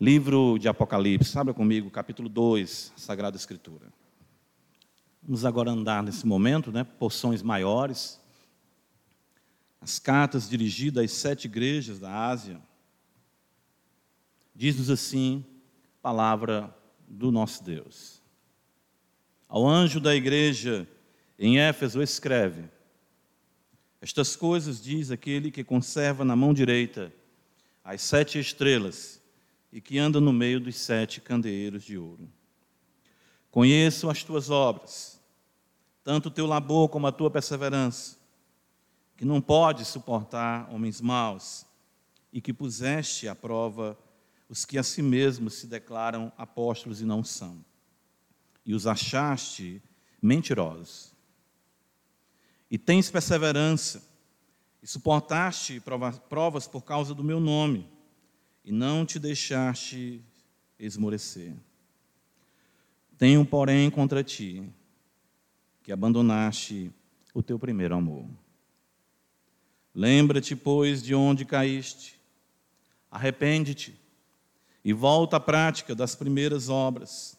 Livro de Apocalipse, abra comigo, capítulo 2, Sagrada Escritura. Vamos agora andar nesse momento, né, porções maiores. As cartas dirigidas às sete igrejas da Ásia. Diz-nos assim, palavra do nosso Deus. Ao anjo da igreja em Éfeso escreve: Estas coisas diz aquele que conserva na mão direita as sete estrelas e que anda no meio dos sete candeeiros de ouro. Conheço as tuas obras, tanto o teu labor como a tua perseverança, que não podes suportar homens maus e que puseste à prova os que a si mesmos se declaram apóstolos e não são, e os achaste mentirosos. E tens perseverança, e suportaste provas por causa do meu nome, e não te deixaste esmorecer. Tenho, porém, contra ti que abandonaste o teu primeiro amor. Lembra-te, pois, de onde caíste, arrepende-te e volta à prática das primeiras obras.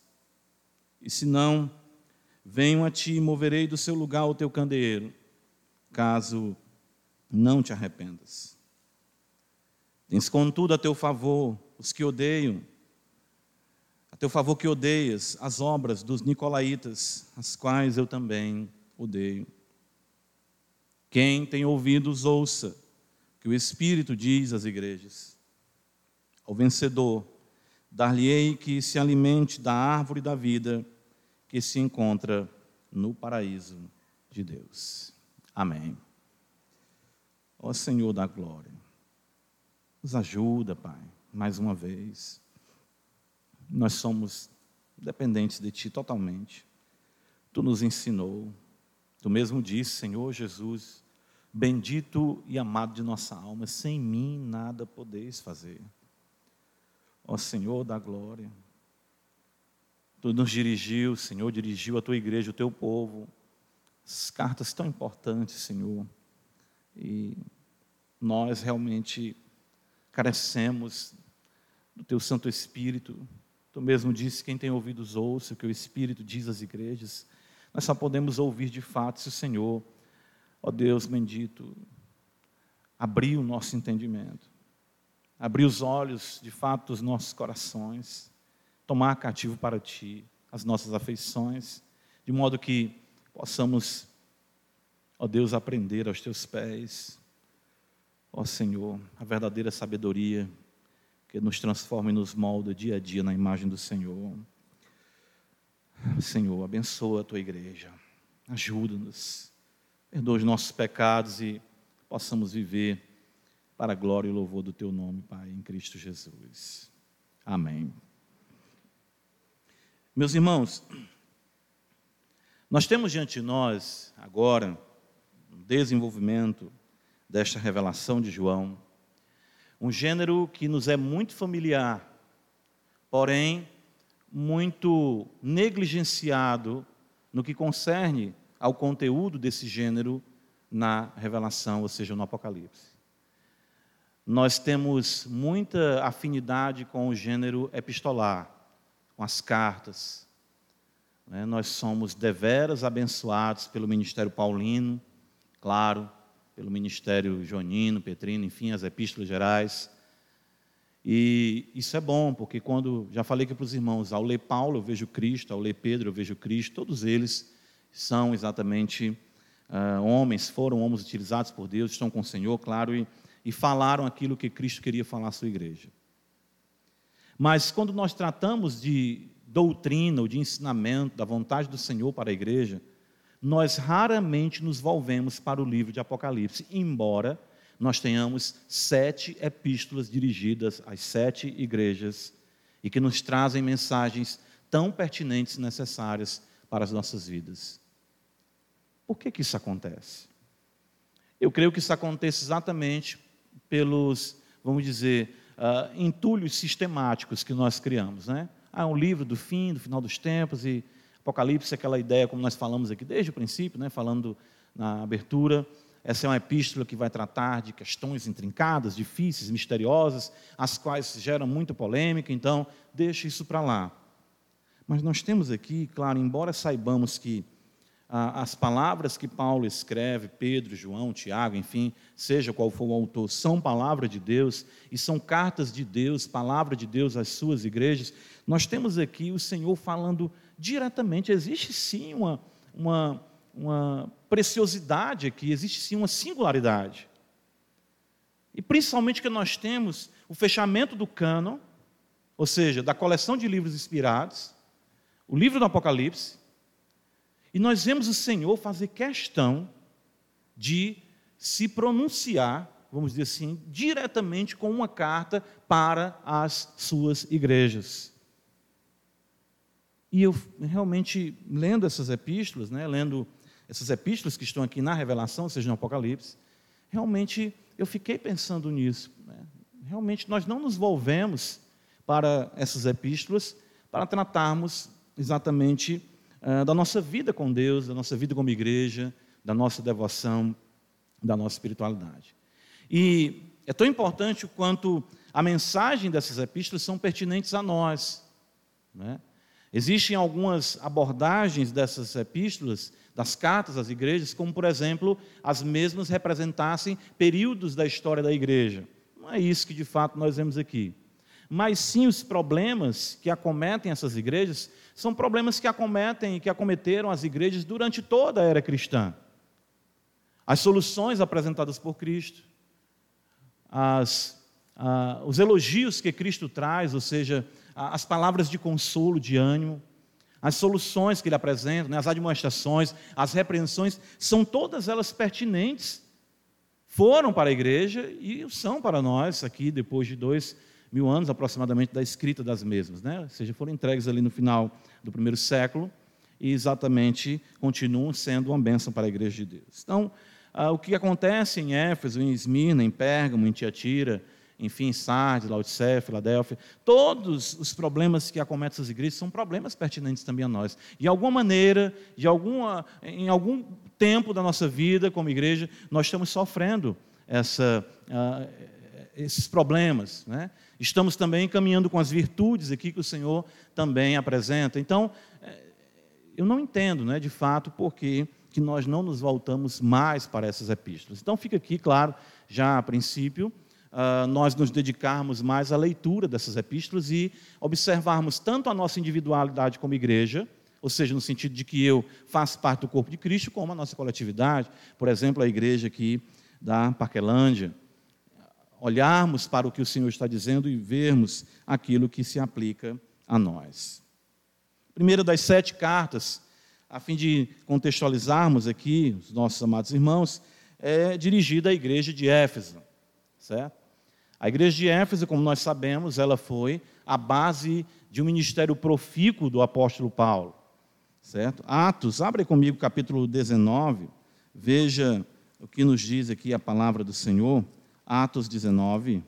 E se não, venho a ti e moverei do seu lugar o teu candeeiro, caso não te arrependas. Tens contudo a teu favor os que odeiam, a teu favor que odeias as obras dos nicolaítas, as quais eu também odeio. Quem tem ouvidos, ouça que o Espírito diz às igrejas. Ao vencedor, dar-lhe-ei que se alimente da árvore da vida que se encontra no paraíso de Deus. Amém. Ó Senhor da glória, nos ajuda, Pai, mais uma vez. Nós somos dependentes de Ti totalmente. Tu nos ensinou, Tu mesmo disse, Senhor Jesus, bendito e amado de nossa alma, sem mim nada podeis fazer ó Senhor da glória. Tu nos dirigiu, Senhor, dirigiu a tua igreja, o teu povo. Essas cartas tão importantes, Senhor. E nós realmente carecemos do teu Santo Espírito. Tu mesmo disse: quem tem ouvidos ouça o que o Espírito diz às igrejas. Nós só podemos ouvir de fato se o Senhor, ó Deus bendito, abrir o nosso entendimento abrir os olhos, de fato, dos nossos corações, tomar cativo para Ti as nossas afeições, de modo que possamos, ó Deus, aprender aos Teus pés, ó Senhor, a verdadeira sabedoria que nos transforma e nos molda dia a dia na imagem do Senhor. Senhor, abençoa a Tua igreja, ajuda-nos, perdoa os nossos pecados e possamos viver para a glória e louvor do teu nome, Pai, em Cristo Jesus. Amém. Meus irmãos, nós temos diante de nós agora um desenvolvimento desta revelação de João, um gênero que nos é muito familiar, porém muito negligenciado no que concerne ao conteúdo desse gênero na revelação, ou seja, no Apocalipse nós temos muita afinidade com o gênero epistolar, com as cartas. Né? Nós somos deveras abençoados pelo ministério paulino, claro, pelo ministério jonino, petrino, enfim, as epístolas gerais. E isso é bom, porque quando, já falei aqui para os irmãos, ao ler Paulo eu vejo Cristo, ao ler Pedro eu vejo Cristo, todos eles são exatamente uh, homens, foram homens utilizados por Deus, estão com o Senhor, claro, e e falaram aquilo que Cristo queria falar à sua igreja. Mas quando nós tratamos de doutrina ou de ensinamento da vontade do Senhor para a igreja, nós raramente nos volvemos para o livro de Apocalipse, embora nós tenhamos sete epístolas dirigidas às sete igrejas e que nos trazem mensagens tão pertinentes e necessárias para as nossas vidas. Por que, que isso acontece? Eu creio que isso acontece exatamente pelos, vamos dizer, uh, entulhos sistemáticos que nós criamos. Né? Ah, um livro do fim, do final dos tempos, e Apocalipse, aquela ideia, como nós falamos aqui desde o princípio, né, falando na abertura, essa é uma epístola que vai tratar de questões intrincadas, difíceis, misteriosas, as quais geram muita polêmica, então deixe isso para lá. Mas nós temos aqui, claro, embora saibamos que ah, as palavras que Paulo escreve, Pedro, João, Tiago, enfim, seja qual for o autor, são palavra de Deus e são cartas de Deus, palavra de Deus às suas igrejas, nós temos aqui o Senhor falando diretamente. Existe sim uma, uma, uma preciosidade aqui, existe sim uma singularidade. E principalmente que nós temos o fechamento do cânon, ou seja, da coleção de livros inspirados, o livro do Apocalipse, e nós vemos o Senhor fazer questão de se pronunciar, vamos dizer assim, diretamente com uma carta para as suas igrejas. E eu realmente, lendo essas epístolas, né, lendo essas epístolas que estão aqui na Revelação, ou seja, no Apocalipse, realmente eu fiquei pensando nisso. Né? Realmente nós não nos volvemos para essas epístolas para tratarmos exatamente uh, da nossa vida com Deus, da nossa vida como igreja, da nossa devoção, da nossa espiritualidade. E é tão importante quanto a mensagem dessas epístolas são pertinentes a nós. Né? Existem algumas abordagens dessas epístolas, das cartas às igrejas, como, por exemplo, as mesmas representassem períodos da história da igreja. Não é isso que de fato nós vemos aqui mas sim os problemas que acometem essas igrejas são problemas que acometem e que acometeram as igrejas durante toda a era cristã. As soluções apresentadas por Cristo, as, os elogios que Cristo traz, ou seja, as palavras de consolo, de ânimo, as soluções que ele apresenta, né, as admoestações, as repreensões, são todas elas pertinentes. Foram para a igreja e são para nós, aqui, depois de dois mil anos aproximadamente da escrita das mesmas, né? ou seja, foram entregues ali no final do primeiro século e exatamente continuam sendo uma bênção para a igreja de Deus. Então, ah, o que acontece em Éfeso, em Esmirna, em Pérgamo, em Tiatira, enfim, Sardes, Laodicea, Filadélfia, todos os problemas que acometem essas igrejas são problemas pertinentes também a nós. De alguma maneira, de alguma, em algum tempo da nossa vida como igreja, nós estamos sofrendo essa, uh, esses problemas. Né? Estamos também caminhando com as virtudes aqui que o Senhor também apresenta. Então, é, eu não entendo, né, de fato, por que nós não nos voltamos mais para essas epístolas. Então, fica aqui, claro, já a princípio, uh, nós nos dedicarmos mais à leitura dessas epístolas e observarmos tanto a nossa individualidade como igreja, ou seja, no sentido de que eu faço parte do corpo de Cristo, como a nossa coletividade, por exemplo, a igreja aqui da Parquelândia, olharmos para o que o Senhor está dizendo e vermos aquilo que se aplica a nós. Primeira das sete cartas, a fim de contextualizarmos aqui os nossos amados irmãos, é dirigida à igreja de Éfeso, certo? A igreja de Éfeso, como nós sabemos, ela foi a base de um ministério profícuo do apóstolo Paulo, certo? Atos, abre comigo capítulo 19, veja o que nos diz aqui a palavra do Senhor. Atos 19,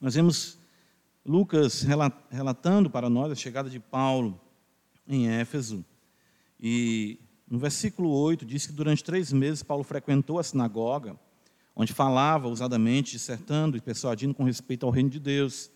nós vemos Lucas relatando para nós a chegada de Paulo em Éfeso. E no versículo 8 diz que durante três meses Paulo frequentou a sinagoga, onde falava ousadamente, dissertando e persuadindo com respeito ao reino de Deus.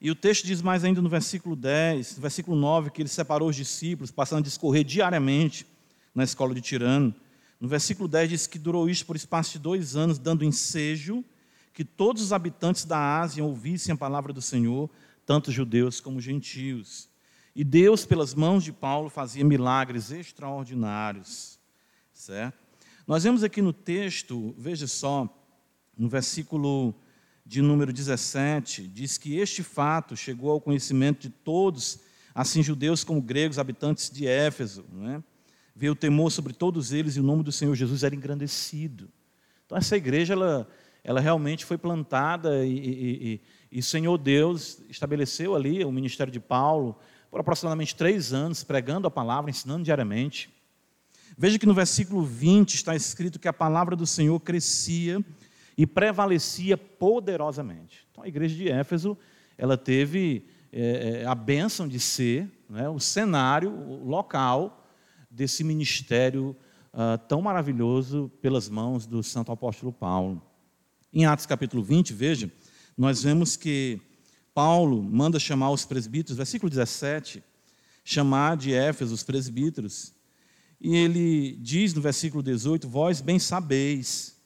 E o texto diz mais ainda no versículo 10, no versículo 9, que ele separou os discípulos, passando a discorrer diariamente na escola de Tirano. No versículo 10 diz que durou isto por espaço de dois anos, dando ensejo que todos os habitantes da Ásia ouvissem a palavra do Senhor, tanto judeus como gentios. E Deus, pelas mãos de Paulo, fazia milagres extraordinários. Certo? Nós vemos aqui no texto, veja só, no versículo de número 17, diz que este fato chegou ao conhecimento de todos, assim judeus como gregos, habitantes de Éfeso. Não é? veio o temor sobre todos eles e o nome do Senhor Jesus era engrandecido. Então, essa igreja, ela, ela realmente foi plantada e, e, e, e o Senhor Deus estabeleceu ali o ministério de Paulo por aproximadamente três anos, pregando a palavra, ensinando diariamente. Veja que no versículo 20 está escrito que a palavra do Senhor crescia e prevalecia poderosamente. Então, a igreja de Éfeso, ela teve é, a bênção de ser né, o cenário o local desse ministério uh, tão maravilhoso pelas mãos do santo apóstolo Paulo. Em Atos capítulo 20, veja, nós vemos que Paulo manda chamar os presbíteros, versículo 17, chamar de Éfeso os presbíteros, e ele diz no versículo 18: Vós bem sabeis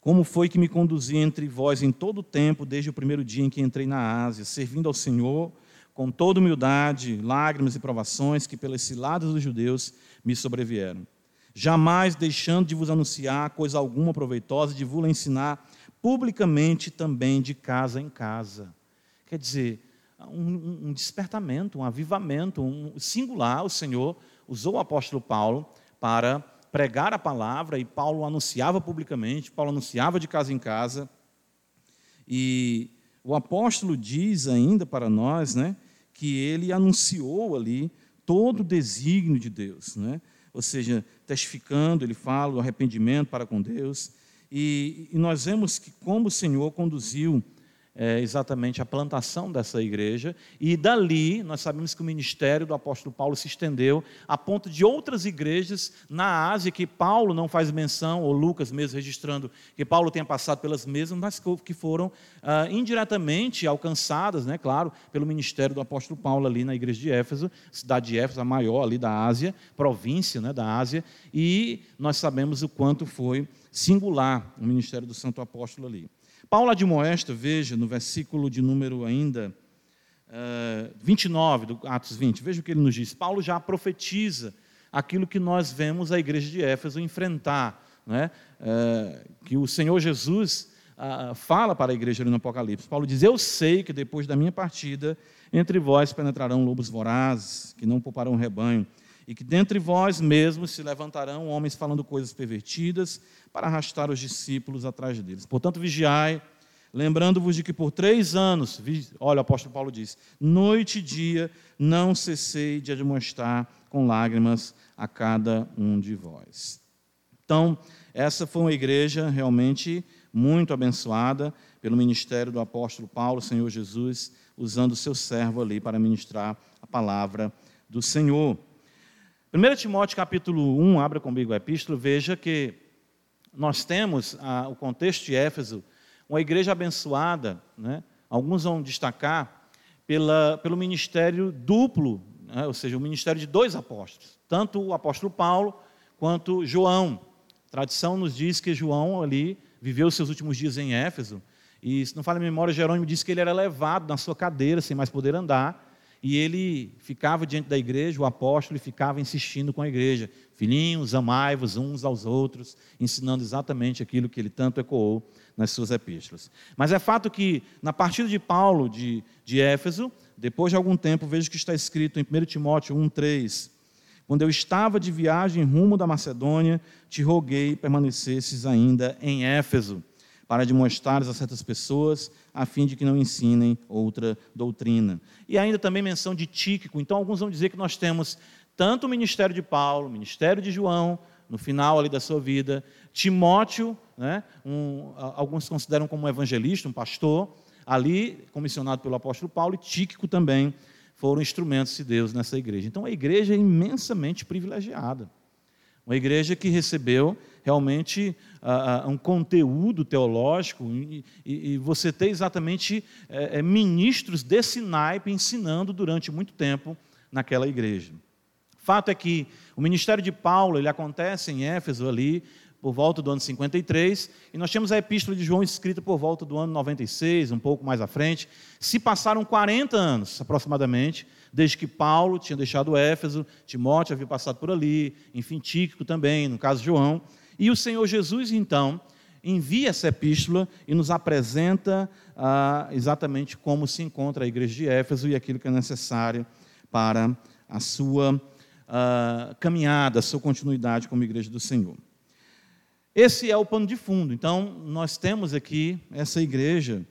como foi que me conduzi entre vós em todo o tempo, desde o primeiro dia em que entrei na Ásia, servindo ao Senhor com toda humildade, lágrimas e provações que pelas ciladas dos judeus me sobrevieram. Jamais deixando de vos anunciar coisa alguma proveitosa, de vos ensinar publicamente também de casa em casa. Quer dizer, um, um despertamento, um avivamento, um singular, o Senhor usou o apóstolo Paulo para pregar a palavra e Paulo anunciava publicamente, Paulo anunciava de casa em casa. E o apóstolo diz ainda para nós, né, que ele anunciou ali todo o desígnio de Deus, né? Ou seja, testificando, ele fala do arrependimento para com Deus. E, e nós vemos que como o Senhor conduziu é, exatamente a plantação dessa igreja, e dali nós sabemos que o ministério do apóstolo Paulo se estendeu a ponto de outras igrejas na Ásia, que Paulo não faz menção, ou Lucas mesmo registrando que Paulo tenha passado pelas mesmas, mas que foram ah, indiretamente alcançadas, né, claro, pelo ministério do apóstolo Paulo ali na igreja de Éfeso, cidade de Éfeso, a maior ali da Ásia, província né, da Ásia, e nós sabemos o quanto foi singular o ministério do santo apóstolo ali. Paulo admoesta, veja, no versículo de número ainda uh, eh, 29 do Atos 20, veja o que ele nos diz. Paulo já profetiza aquilo que nós vemos a igreja de Éfeso enfrentar, né? Uh, que o Senhor Jesus uh, fala para a igreja ali no Apocalipse. Paulo diz: Eu sei que depois da minha partida, entre vós penetrarão lobos vorazes, que não pouparão rebanho, e que dentre vós mesmos se levantarão homens falando coisas pervertidas para arrastar os discípulos atrás deles. Portanto, vigiai, lembrando-vos de que por três anos, olha, o apóstolo Paulo diz: noite e dia não cessei de admoestar com lágrimas a cada um de vós. Então, essa foi uma igreja realmente muito abençoada pelo ministério do apóstolo Paulo, Senhor Jesus, usando o seu servo ali para ministrar a palavra do Senhor. 1 Timóteo capítulo 1, abra comigo a epístola, veja que nós temos ah, o contexto de Éfeso, uma igreja abençoada, né? alguns vão destacar, pela, pelo ministério duplo, né? ou seja, o ministério de dois apóstolos, tanto o apóstolo Paulo quanto João. A tradição nos diz que João ali viveu seus últimos dias em Éfeso, e se não falha a memória, Jerônimo disse que ele era levado na sua cadeira, sem mais poder andar, e ele ficava diante da igreja, o apóstolo, e ficava insistindo com a igreja: Filhinhos, amai-vos uns aos outros, ensinando exatamente aquilo que ele tanto ecoou nas suas epístolas. Mas é fato que, na partida de Paulo de, de Éfeso, depois de algum tempo, vejo que está escrito em 1 Timóteo 1,3: Quando eu estava de viagem rumo da Macedônia, te roguei permanecesses ainda em Éfeso para demonstrares a certas pessoas, a fim de que não ensinem outra doutrina. E ainda também menção de Tíquico. Então, alguns vão dizer que nós temos tanto o ministério de Paulo, o ministério de João, no final ali da sua vida, Timóteo, né, um, alguns consideram como um evangelista, um pastor, ali comissionado pelo apóstolo Paulo, e Tíquico também foram instrumentos de Deus nessa igreja. Então, a igreja é imensamente privilegiada. Uma igreja que recebeu realmente um conteúdo teológico e, e, você ter exatamente uh, ministros desse naipe ensinando durante muito tempo naquela igreja. Fato é que o ministério de Paulo ele acontece em Éfeso ali por volta do ano 53, e nós temos a epístola de João escrita por volta do ano 96, um pouco mais à frente. Se passaram 40 anos aproximadamente desde que Paulo tinha deixado Éfeso, Timóteo havia passado por ali, enfim, Tíquico também, no caso João. E o Senhor Jesus, então, envia essa epístola e nos apresenta ah, exatamente como se encontra a igreja de Éfeso e aquilo que é necessário para a sua ah, caminhada, a sua continuidade como igreja do Senhor. Esse é o pano de fundo. Então, nós temos aqui essa igreja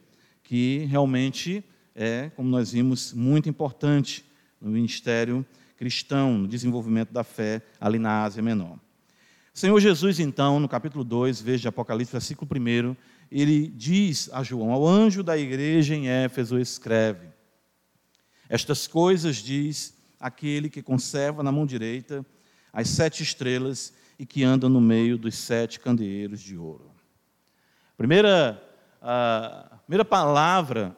que realmente é, como nós vimos, muito importante no ministério cristão, no desenvolvimento da fé ali na Ásia Menor. Senhor Jesus, então, no capítulo 2, veja Apocalipse, versículo 1, ele diz a João: Ao anjo da igreja em Éfeso escreve: Estas coisas diz aquele que conserva na mão direita as sete estrelas e que anda no meio dos sete candeeiros de ouro. Primeira, a primeira palavra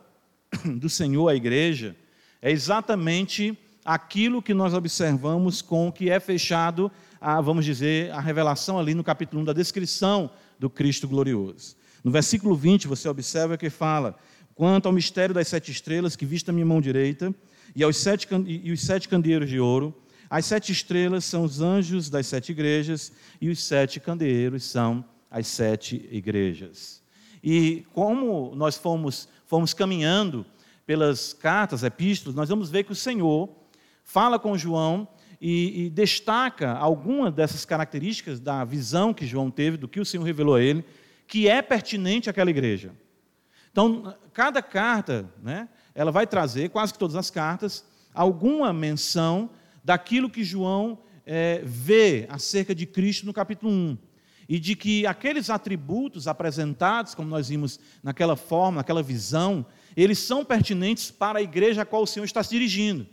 do Senhor à igreja é exatamente aquilo que nós observamos com o que é fechado, a, vamos dizer, a revelação ali no capítulo 1 da descrição do Cristo glorioso. No versículo 20, você observa que fala: quanto ao mistério das sete estrelas que viste a minha mão direita, e, aos sete, e os sete candeeiros de ouro, as sete estrelas são os anjos das sete igrejas, e os sete candeeiros são as sete igrejas. E como nós fomos, fomos caminhando pelas cartas, epístolas, nós vamos ver que o Senhor fala com João e, e destaca algumas dessas características da visão que João teve, do que o Senhor revelou a ele, que é pertinente àquela igreja. Então, cada carta, né, ela vai trazer, quase que todas as cartas, alguma menção daquilo que João é, vê acerca de Cristo no capítulo 1. E de que aqueles atributos apresentados, como nós vimos naquela forma, naquela visão, eles são pertinentes para a igreja a qual o Senhor está se dirigindo.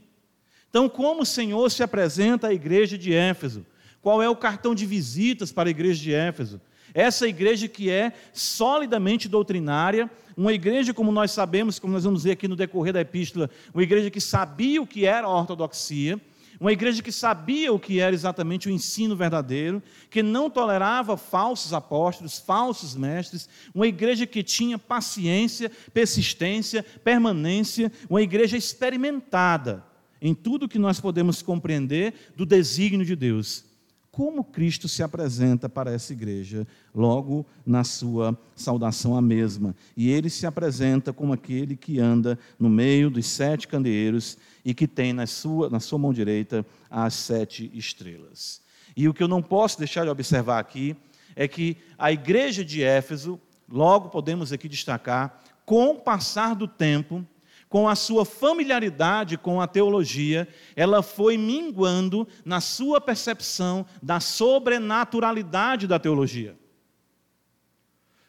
Então, como o Senhor se apresenta à igreja de Éfeso? Qual é o cartão de visitas para a igreja de Éfeso? Essa igreja que é solidamente doutrinária, uma igreja, como nós sabemos, como nós vamos ver aqui no decorrer da epístola, uma igreja que sabia o que era a ortodoxia, uma igreja que sabia o que era exatamente o ensino verdadeiro, que não tolerava falsos apóstolos, falsos mestres, uma igreja que tinha paciência, persistência, permanência, uma igreja experimentada em tudo que nós podemos compreender do desígnio de Deus como Cristo se apresenta para essa igreja, logo na sua saudação à mesma. E ele se apresenta como aquele que anda no meio dos sete candeeiros e que tem na sua, na sua mão direita as sete estrelas. E o que eu não posso deixar de observar aqui é que a igreja de Éfeso, logo podemos aqui destacar, com o passar do tempo, com a sua familiaridade com a teologia, ela foi minguando na sua percepção da sobrenaturalidade da teologia.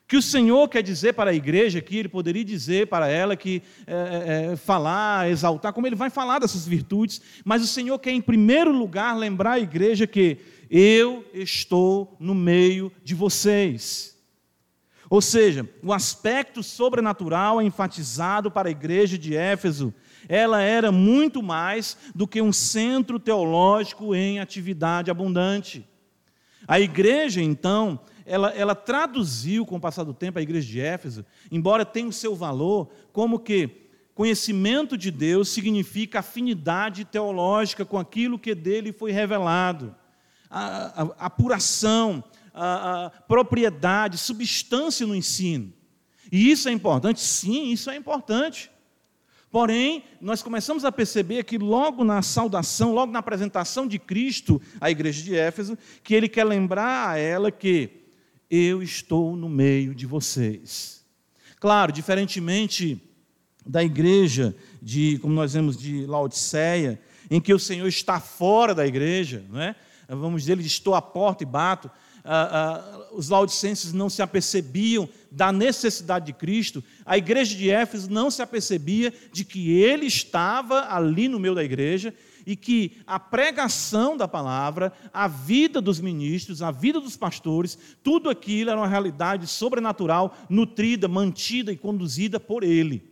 Que o Senhor quer dizer para a igreja que Ele poderia dizer para ela que é, é, falar, exaltar, como Ele vai falar dessas virtudes, mas o Senhor quer, em primeiro lugar, lembrar a igreja que eu estou no meio de vocês. Ou seja, o aspecto sobrenatural é enfatizado para a igreja de Éfeso. Ela era muito mais do que um centro teológico em atividade abundante. A igreja, então, ela, ela traduziu com o passar do tempo a igreja de Éfeso, embora tenha o seu valor, como que conhecimento de Deus significa afinidade teológica com aquilo que dele foi revelado, a, a, a apuração, a, propriedade, substância no ensino. E isso é importante? Sim, isso é importante. Porém, nós começamos a perceber que logo na saudação, logo na apresentação de Cristo à igreja de Éfeso, que ele quer lembrar a ela que eu estou no meio de vocês. Claro, diferentemente da igreja de, como nós vemos de Laodiceia, em que o Senhor está fora da igreja, não é? Vamos dizer, ele estou à porta e bato ah, ah, os laudicenses não se apercebiam da necessidade de Cristo, a igreja de Éfeso não se apercebia de que ele estava ali no meio da igreja e que a pregação da palavra, a vida dos ministros, a vida dos pastores, tudo aquilo era uma realidade sobrenatural, nutrida, mantida e conduzida por ele.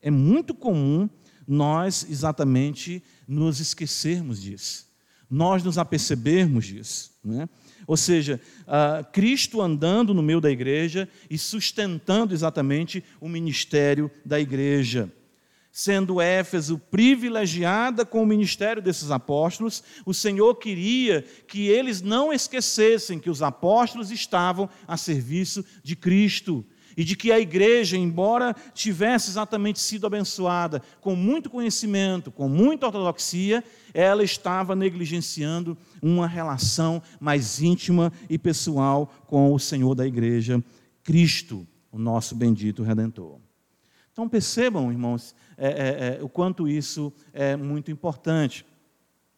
É muito comum nós exatamente nos esquecermos disso, nós nos apercebermos disso. Né? Ou seja, uh, Cristo andando no meio da igreja e sustentando exatamente o ministério da igreja. Sendo Éfeso privilegiada com o ministério desses apóstolos, o Senhor queria que eles não esquecessem que os apóstolos estavam a serviço de Cristo e de que a igreja, embora tivesse exatamente sido abençoada com muito conhecimento, com muita ortodoxia, ela estava negligenciando uma relação mais íntima e pessoal com o Senhor da igreja, Cristo, o nosso bendito Redentor. Então percebam, irmãos, é, é, é, o quanto isso é muito importante.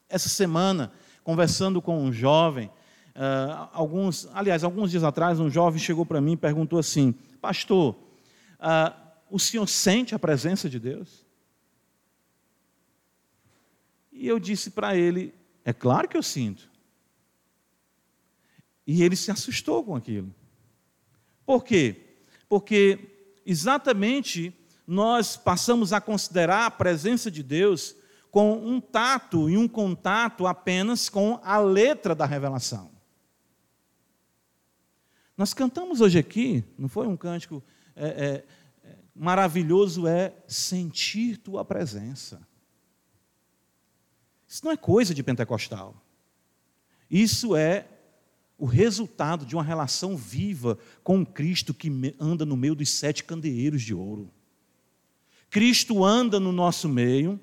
Essa semana, conversando com um jovem, uh, alguns, aliás, alguns dias atrás, um jovem chegou para mim e perguntou assim: Pastor, uh, o senhor sente a presença de Deus? E eu disse para ele: É claro que eu sinto. E ele se assustou com aquilo. Por quê? Porque exatamente nós passamos a considerar a presença de Deus com um tato e um contato apenas com a letra da revelação. Nós cantamos hoje aqui, não foi um cântico é, é, é, maravilhoso é sentir tua presença. Isso não é coisa de pentecostal. Isso é o resultado de uma relação viva com Cristo que anda no meio dos sete candeeiros de ouro. Cristo anda no nosso meio,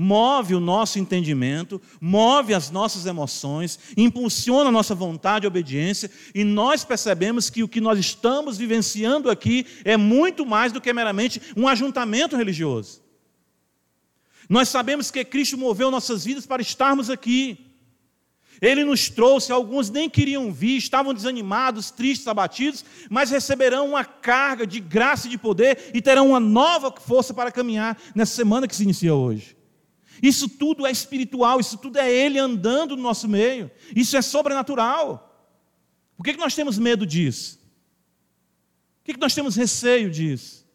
move o nosso entendimento, move as nossas emoções, impulsiona a nossa vontade e obediência, e nós percebemos que o que nós estamos vivenciando aqui é muito mais do que meramente um ajuntamento religioso. Nós sabemos que Cristo moveu nossas vidas para estarmos aqui. Ele nos trouxe, alguns nem queriam vir, estavam desanimados, tristes, abatidos, mas receberão uma carga de graça e de poder e terão uma nova força para caminhar nessa semana que se inicia hoje. Isso tudo é espiritual, isso tudo é Ele andando no nosso meio, isso é sobrenatural. Por que, que nós temos medo disso? Por que, que nós temos receio disso?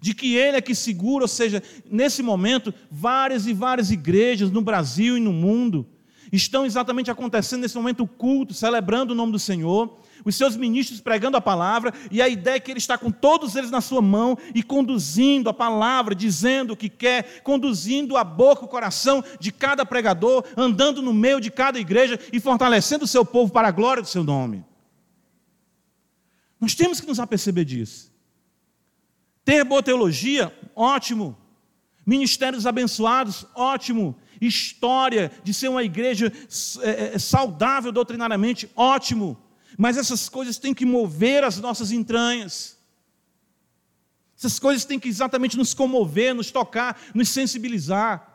De que Ele é que segura, ou seja, nesse momento, várias e várias igrejas no Brasil e no mundo estão exatamente acontecendo nesse momento o culto, celebrando o nome do Senhor, os seus ministros pregando a palavra, e a ideia é que ele está com todos eles na sua mão e conduzindo a palavra, dizendo o que quer, conduzindo a boca, o coração de cada pregador, andando no meio de cada igreja e fortalecendo o seu povo para a glória do seu nome. Nós temos que nos aperceber disso. Ter boa teologia, ótimo. Ministérios abençoados, ótimo. História de ser uma igreja é, é, saudável doutrinariamente, ótimo. Mas essas coisas têm que mover as nossas entranhas. Essas coisas têm que exatamente nos comover, nos tocar, nos sensibilizar.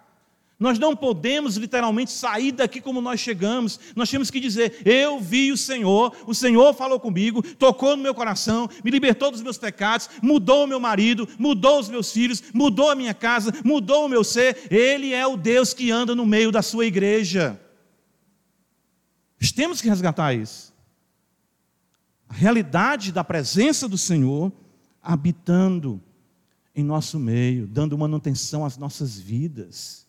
Nós não podemos literalmente sair daqui como nós chegamos. Nós temos que dizer: Eu vi o Senhor, o Senhor falou comigo, tocou no meu coração, me libertou dos meus pecados, mudou o meu marido, mudou os meus filhos, mudou a minha casa, mudou o meu ser. Ele é o Deus que anda no meio da sua igreja. Nós temos que resgatar isso a realidade da presença do Senhor habitando em nosso meio, dando manutenção às nossas vidas.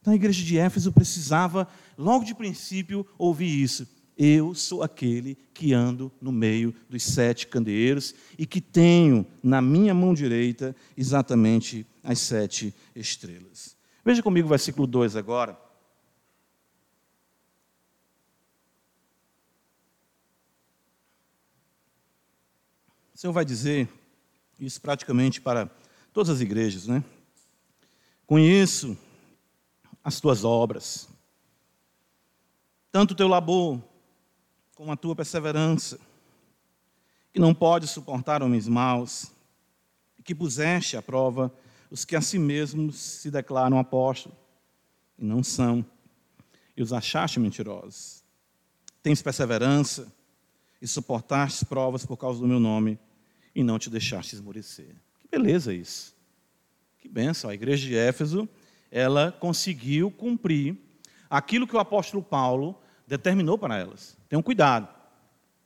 Então a igreja de Éfeso precisava, logo de princípio, ouvir isso. Eu sou aquele que ando no meio dos sete candeeiros e que tenho na minha mão direita exatamente as sete estrelas. Veja comigo o versículo 2 agora. O Senhor vai dizer isso praticamente para todas as igrejas, né? Conheço as tuas obras, tanto o teu labor como a tua perseverança, que não pode suportar homens maus, e que puseste à prova os que a si mesmos se declaram apóstolos, e não são, e os achaste mentirosos. Tens perseverança e suportaste provas por causa do meu nome, e não te deixaste esmorecer. Que beleza isso. Que benção. A igreja de Éfeso, ela conseguiu cumprir aquilo que o apóstolo Paulo determinou para elas. Tenham cuidado.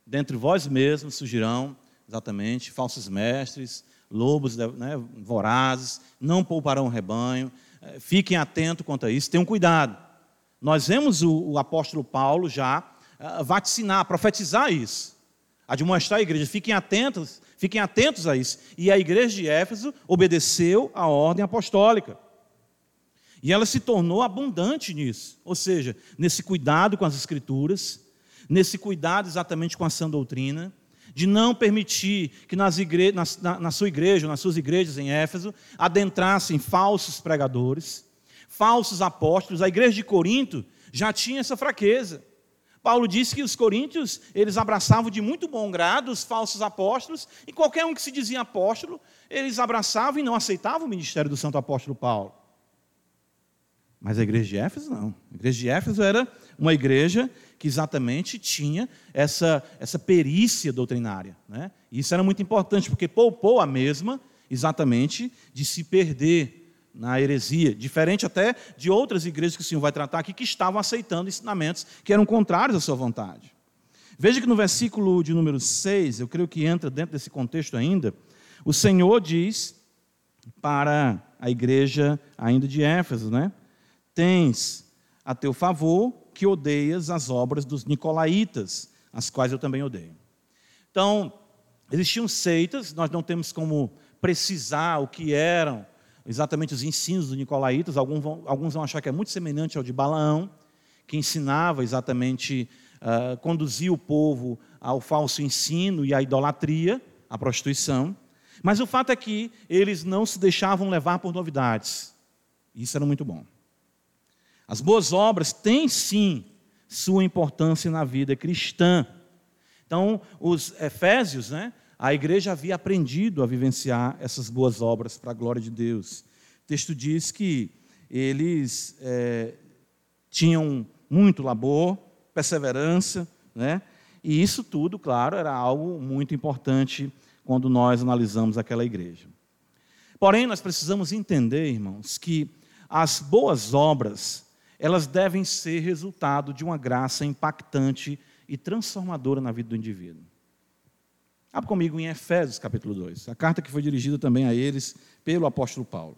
Dentre vós mesmos surgirão, exatamente, falsos mestres, lobos né, vorazes, não pouparão o rebanho. Eh, fiquem atentos quanto a isso, tenham cuidado. Nós vemos o, o apóstolo Paulo já uh, vaticinar, profetizar isso. Admoestar a igreja, fiquem atentos Fiquem atentos a isso. E a igreja de Éfeso obedeceu à ordem apostólica. E ela se tornou abundante nisso, ou seja, nesse cuidado com as escrituras, nesse cuidado exatamente com a sã doutrina, de não permitir que nas igre... na, na sua igreja, nas suas igrejas em Éfeso, adentrassem falsos pregadores, falsos apóstolos. A igreja de Corinto já tinha essa fraqueza. Paulo disse que os coríntios, eles abraçavam de muito bom grado os falsos apóstolos, e qualquer um que se dizia apóstolo, eles abraçavam e não aceitavam o ministério do santo apóstolo Paulo. Mas a igreja de Éfeso não. A igreja de Éfeso era uma igreja que exatamente tinha essa, essa perícia doutrinária. Né? E isso era muito importante, porque poupou a mesma exatamente de se perder na heresia, diferente até de outras igrejas que o Senhor vai tratar aqui, que estavam aceitando ensinamentos que eram contrários à sua vontade. Veja que no versículo de número 6, eu creio que entra dentro desse contexto ainda, o Senhor diz para a igreja ainda de Éfeso, né? Tens a teu favor que odeias as obras dos nicolaítas, as quais eu também odeio. Então, existiam seitas, nós não temos como precisar o que eram exatamente os ensinos dos nicolaítas, alguns vão, alguns vão achar que é muito semelhante ao de Balaão, que ensinava exatamente uh, conduzir o povo ao falso ensino e à idolatria, à prostituição. Mas o fato é que eles não se deixavam levar por novidades. Isso era muito bom. As boas obras têm sim sua importância na vida cristã. Então, os Efésios, né, a igreja havia aprendido a vivenciar essas boas obras para a glória de Deus. O texto diz que eles é, tinham muito labor, perseverança, né? E isso tudo, claro, era algo muito importante quando nós analisamos aquela igreja. Porém, nós precisamos entender, irmãos, que as boas obras, elas devem ser resultado de uma graça impactante e transformadora na vida do indivíduo. Abra comigo em Efésios capítulo 2, a carta que foi dirigida também a eles pelo apóstolo Paulo.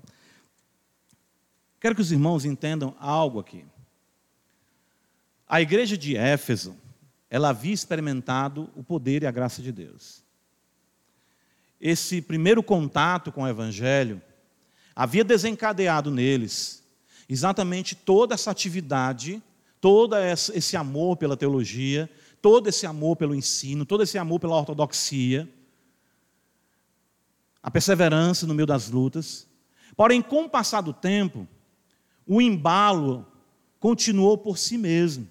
Quero que os irmãos entendam algo aqui. A igreja de Éfeso, ela havia experimentado o poder e a graça de Deus. Esse primeiro contato com o evangelho havia desencadeado neles exatamente toda essa atividade, todo esse amor pela teologia, todo esse amor pelo ensino, todo esse amor pela ortodoxia, a perseverança no meio das lutas. Porém, com o passar do tempo, o embalo continuou por si mesmo.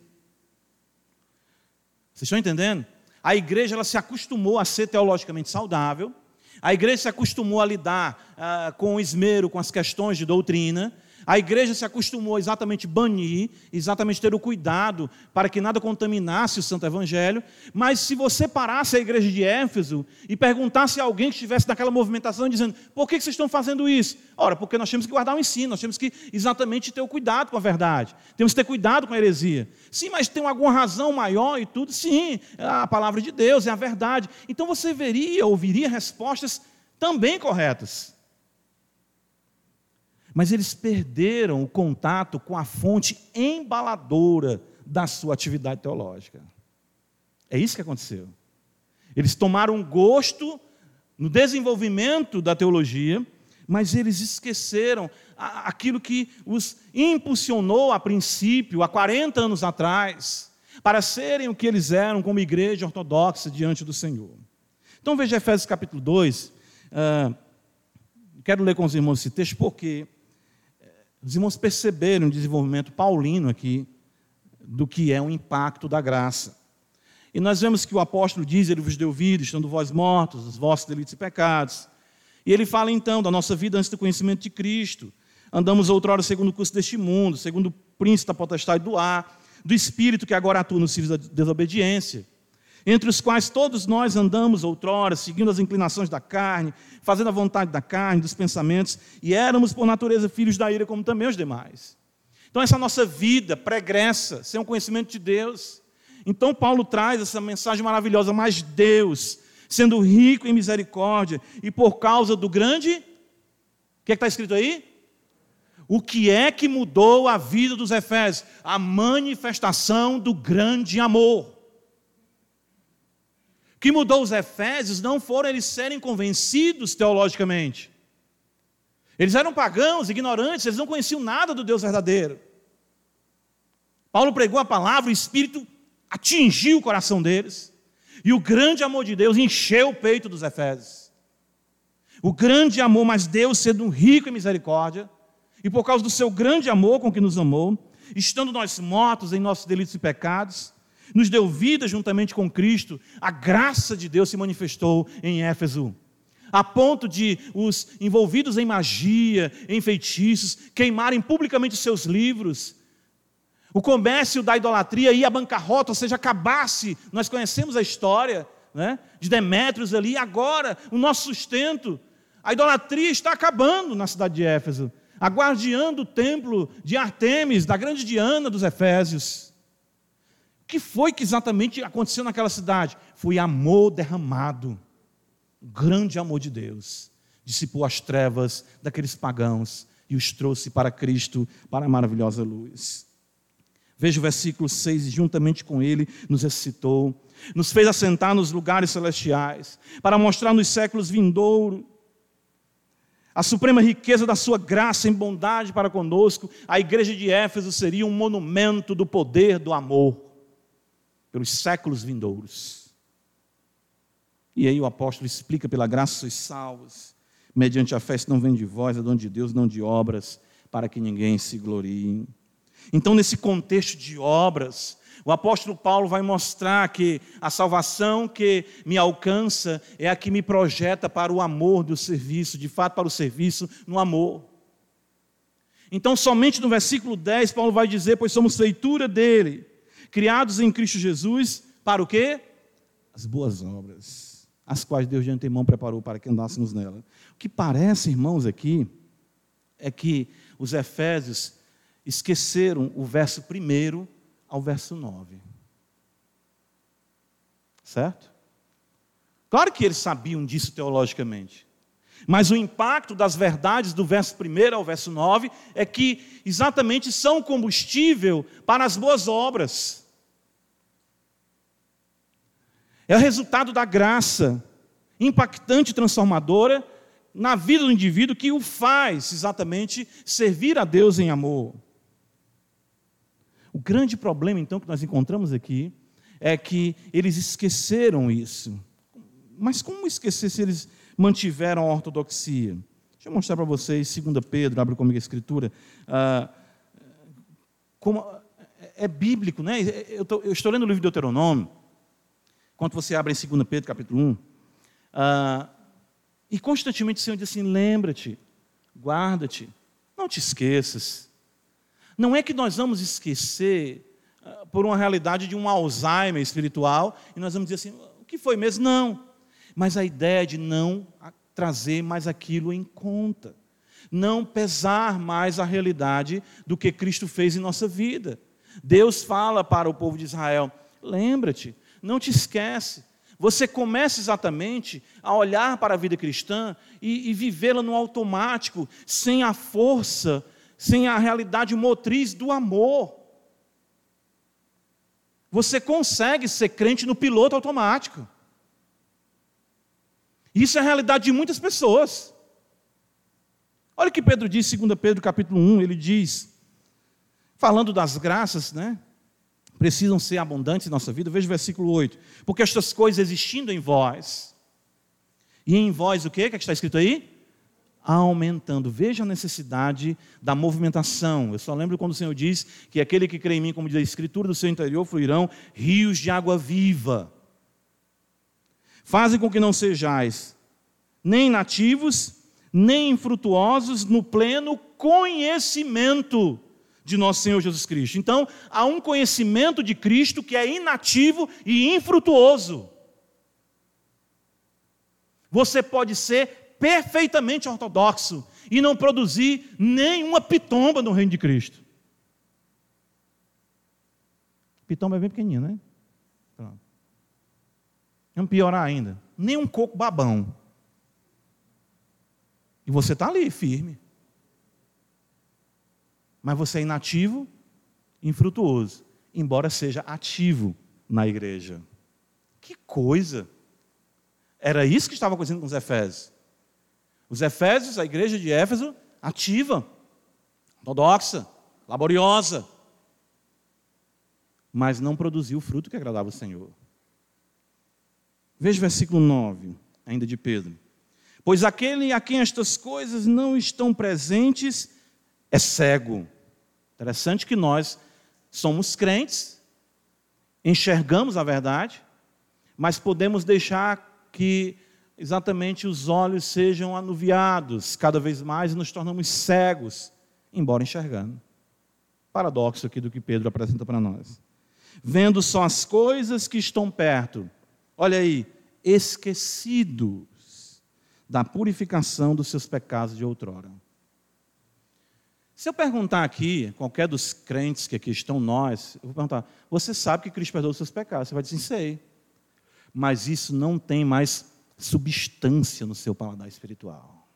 Vocês estão entendendo? A igreja ela se acostumou a ser teologicamente saudável, a igreja se acostumou a lidar uh, com esmero com as questões de doutrina, a igreja se acostumou exatamente banir, exatamente ter o cuidado para que nada contaminasse o Santo Evangelho. Mas se você parasse a igreja de Éfeso e perguntasse a alguém que estivesse naquela movimentação dizendo: por que vocês estão fazendo isso? Ora, porque nós temos que guardar o ensino, nós temos que exatamente ter o cuidado com a verdade, temos que ter cuidado com a heresia. Sim, mas tem alguma razão maior e tudo? Sim, é a palavra de Deus é a verdade. Então você veria, ouviria respostas também corretas. Mas eles perderam o contato com a fonte embaladora da sua atividade teológica. É isso que aconteceu. Eles tomaram gosto no desenvolvimento da teologia, mas eles esqueceram aquilo que os impulsionou a princípio, há 40 anos atrás, para serem o que eles eram como igreja ortodoxa diante do Senhor. Então veja Efésios capítulo 2. Uh, ah, quero ler com os irmãos esse texto porque os irmãos perceberam o desenvolvimento paulino aqui do que é o impacto da graça. E nós vemos que o apóstolo diz: Ele vos deu vida, estando vós mortos, os vossos delitos e pecados. E ele fala então da nossa vida antes do conhecimento de Cristo. Andamos outrora segundo o curso deste mundo, segundo o príncipe da potestade do ar, do espírito que agora atua nos filhos da desobediência entre os quais todos nós andamos outrora, seguindo as inclinações da carne, fazendo a vontade da carne, dos pensamentos, e éramos por natureza filhos da ira, como também os demais. Então, essa nossa vida pregressa, sem o conhecimento de Deus. Então, Paulo traz essa mensagem maravilhosa, mas Deus, sendo rico em misericórdia, e por causa do grande. O que é está escrito aí? O que é que mudou a vida dos Efésios? A manifestação do grande amor que mudou os Efésios não foram eles serem convencidos teologicamente. Eles eram pagãos, ignorantes, eles não conheciam nada do Deus verdadeiro. Paulo pregou a palavra, o Espírito atingiu o coração deles, e o grande amor de Deus encheu o peito dos Efésios. O grande amor, mas Deus sendo rico em misericórdia, e por causa do seu grande amor com que nos amou, estando nós mortos em nossos delitos e pecados, nos deu vida juntamente com Cristo, a graça de Deus se manifestou em Éfeso, a ponto de os envolvidos em magia, em feitiços, queimarem publicamente os seus livros. O comércio da idolatria ia à bancarrota, ou seja, acabasse. Nós conhecemos a história né, de Demétrios ali, agora o nosso sustento. A idolatria está acabando na cidade de Éfeso, aguardiando o templo de Artemis, da grande Diana dos Efésios que foi que exatamente aconteceu naquela cidade? Foi amor derramado. O grande amor de Deus dissipou as trevas daqueles pagãos e os trouxe para Cristo, para a maravilhosa luz. Veja o versículo 6, juntamente com ele nos ressuscitou, nos fez assentar nos lugares celestiais, para mostrar nos séculos vindouros a suprema riqueza da sua graça em bondade para conosco. A igreja de Éfeso seria um monumento do poder do amor pelos séculos vindouros. E aí o apóstolo explica: pela graça sois salvos, mediante a fé, se não vem de vós, é dom de Deus, não de obras, para que ninguém se glorie. Então, nesse contexto de obras, o apóstolo Paulo vai mostrar que a salvação que me alcança é a que me projeta para o amor do serviço, de fato, para o serviço no amor. Então, somente no versículo 10, Paulo vai dizer: Pois somos feitura dele, criados em Cristo Jesus, para o quê? As boas obras, as quais Deus de antemão preparou para que andássemos nela. O que parece, irmãos, aqui, é que os Efésios esqueceram o verso primeiro ao verso 9. Certo? Claro que eles sabiam disso teologicamente. Mas o impacto das verdades do verso 1 ao verso 9 é que exatamente são combustível para as boas obras. É o resultado da graça impactante e transformadora na vida do indivíduo que o faz exatamente servir a Deus em amor. O grande problema, então, que nós encontramos aqui é que eles esqueceram isso. Mas como esquecer se eles mantiveram a ortodoxia? Deixa eu mostrar para vocês, 2 Pedro, abre comigo a escritura. Ah, como, é bíblico, né? Eu, tô, eu, estou lendo o livro de Deuteronômio, quando você abre em 2 Pedro, capítulo 1. Ah, e constantemente o Senhor diz assim: lembra-te, guarda-te, não te esqueças. Não é que nós vamos esquecer uh, por uma realidade de um Alzheimer espiritual e nós vamos dizer assim, o que foi mesmo? Não. Mas a ideia de não trazer mais aquilo em conta. Não pesar mais a realidade do que Cristo fez em nossa vida. Deus fala para o povo de Israel: lembra-te, não te esquece. Você começa exatamente a olhar para a vida cristã e, e vivê-la no automático, sem a força sem a realidade motriz do amor. Você consegue ser crente no piloto automático. Isso é a realidade de muitas pessoas. Olha o que Pedro diz, 2 Pedro capítulo 1, ele diz, falando das graças, né? Precisam ser abundantes em nossa vida. Veja o versículo 8. Porque estas coisas existindo em vós, e em vós o quê? O que, é que está escrito aí? aumentando. Veja a necessidade da movimentação. Eu só lembro quando o Senhor diz que aquele que crê em mim, como diz a Escritura, do seu interior fluirão rios de água viva. Fazem com que não sejais nem nativos, nem infrutuosos no pleno conhecimento de nosso Senhor Jesus Cristo. Então, há um conhecimento de Cristo que é inativo e infrutuoso. Você pode ser perfeitamente ortodoxo e não produzir nenhuma pitomba no reino de Cristo. Pitomba é bem pequenininho, né? Pronto. Vamos piorar ainda. Nem um coco babão. E você está ali, firme. Mas você é inativo, infrutuoso, embora seja ativo na igreja. Que coisa! Era isso que estava acontecendo com os Efésios. Os Efésios, a igreja de Éfeso, ativa, ortodoxa, laboriosa, mas não produziu o fruto que agradava o Senhor. Veja o versículo 9, ainda de Pedro. Pois aquele a quem estas coisas não estão presentes é cego. Interessante que nós somos crentes, enxergamos a verdade, mas podemos deixar que exatamente os olhos sejam anuviados cada vez mais e nos tornamos cegos, embora enxergando. Paradoxo aqui do que Pedro apresenta para nós. Vendo só as coisas que estão perto, olha aí, esquecidos da purificação dos seus pecados de outrora. Se eu perguntar aqui, qualquer dos crentes que aqui estão, nós, eu vou perguntar: você sabe que Cristo perdoou os seus pecados? Você vai dizer: sei. Mas isso não tem mais substância no seu paladar espiritual.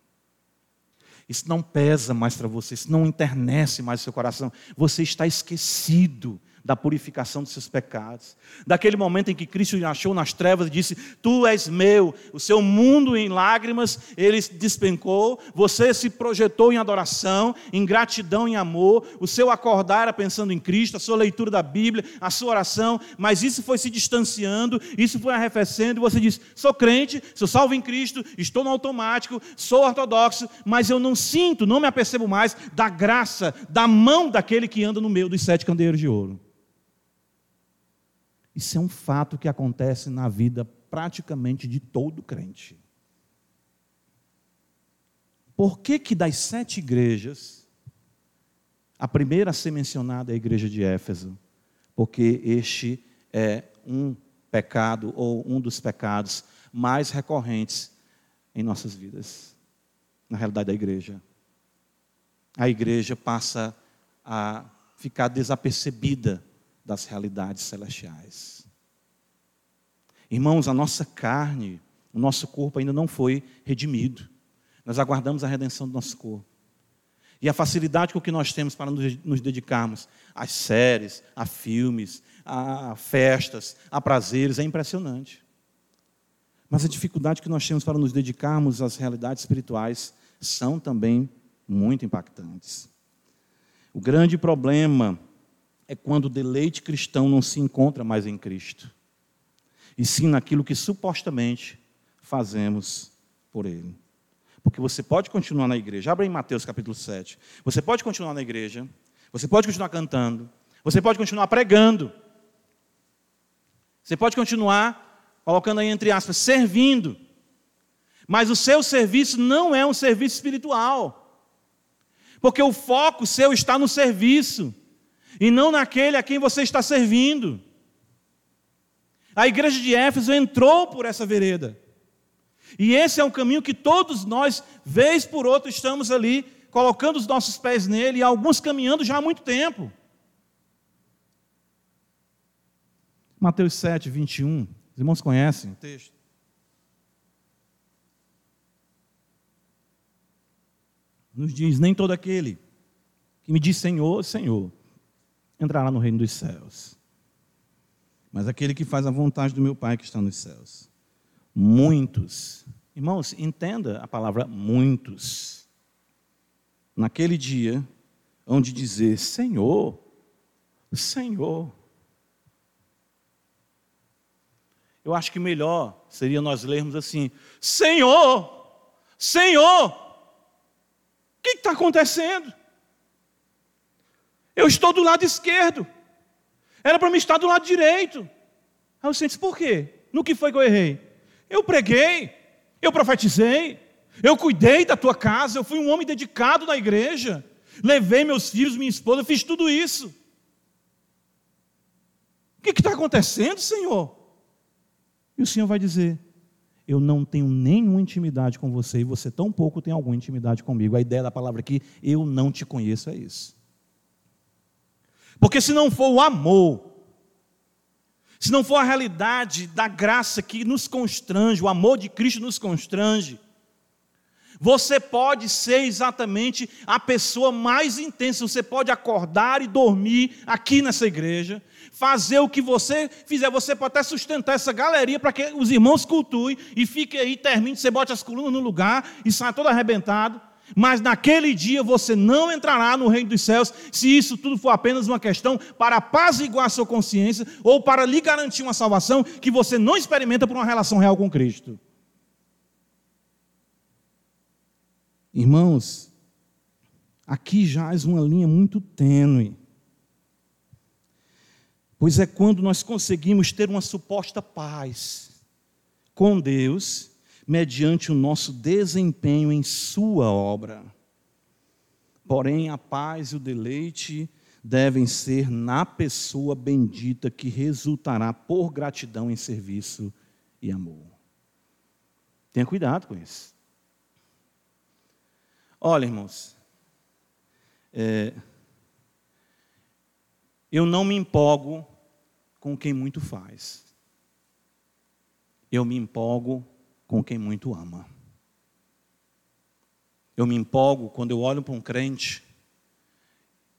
Isso não pesa mais para você, isso não internece mais o seu coração. Você está esquecido da purificação dos seus pecados. Daquele momento em que Cristo achou nas trevas e disse: Tu és meu, o seu mundo em lágrimas, ele despencou, você se projetou em adoração, em gratidão, em amor, o seu acordar era pensando em Cristo, a sua leitura da Bíblia, a sua oração, mas isso foi se distanciando, isso foi arrefecendo, e você diz: Sou crente, sou salvo em Cristo, estou no automático, sou ortodoxo, mas eu não sinto, não me apercebo mais da graça, da mão daquele que anda no meio dos sete candeeiros de ouro. Isso é um fato que acontece na vida praticamente de todo crente. Por que que das sete igrejas, a primeira a ser mencionada é a igreja de Éfeso? Porque este é um pecado ou um dos pecados mais recorrentes em nossas vidas, na realidade da igreja. A igreja passa a ficar desapercebida das realidades celestiais. Irmãos, a nossa carne, o nosso corpo ainda não foi redimido. Nós aguardamos a redenção do nosso corpo. E a facilidade com que nós temos para nos dedicarmos às séries, a filmes, a festas, a prazeres é impressionante. Mas a dificuldade que nós temos para nos dedicarmos às realidades espirituais são também muito impactantes. O grande problema é quando o deleite cristão não se encontra mais em Cristo, e sim naquilo que supostamente fazemos por Ele. Porque você pode continuar na igreja, abre em Mateus capítulo 7. Você pode continuar na igreja, você pode continuar cantando, você pode continuar pregando, você pode continuar, colocando aí entre aspas, servindo, mas o seu serviço não é um serviço espiritual, porque o foco seu está no serviço e não naquele a quem você está servindo. A igreja de Éfeso entrou por essa vereda. E esse é um caminho que todos nós, vez por outra, estamos ali colocando os nossos pés nele e alguns caminhando já há muito tempo. Mateus 7, 21. Os irmãos conhecem o texto? Nos diz: Nem todo aquele que me diz Senhor, Senhor, entrará no reino dos céus. Mas aquele que faz a vontade do meu Pai que está nos céus. Muitos, irmãos, entenda a palavra muitos. Naquele dia, onde dizer Senhor, Senhor. Eu acho que melhor seria nós lermos assim: Senhor, Senhor, o que está acontecendo? Eu estou do lado esquerdo. Era para mim estar do lado direito. Aí eu disse, por quê? No que foi que eu errei? Eu preguei, eu profetizei, eu cuidei da tua casa, eu fui um homem dedicado na igreja, levei meus filhos, minha esposa, fiz tudo isso. O que está acontecendo, Senhor? E o Senhor vai dizer: Eu não tenho nenhuma intimidade com você e você tão pouco tem alguma intimidade comigo. A ideia da palavra aqui, eu não te conheço, é isso. Porque se não for o amor, se não for a realidade da graça que nos constrange, o amor de Cristo nos constrange, você pode ser exatamente a pessoa mais intensa. Você pode acordar e dormir aqui nessa igreja, fazer o que você fizer. Você pode até sustentar essa galeria para que os irmãos cultuem e fique aí, termine, você bote as colunas no lugar e saia todo arrebentado mas naquele dia você não entrará no reino dos céus se isso tudo for apenas uma questão para apaziguar sua consciência ou para lhe garantir uma salvação que você não experimenta por uma relação real com Cristo. Irmãos, aqui jaz uma linha muito tênue. Pois é quando nós conseguimos ter uma suposta paz com Deus mediante o nosso desempenho em Sua obra. Porém, a paz e o deleite devem ser na pessoa bendita que resultará por gratidão em serviço e amor. Tenha cuidado com isso. Olha, irmãos, é, eu não me empolgo com quem muito faz. Eu me empolgo com quem muito ama. Eu me empolgo quando eu olho para um crente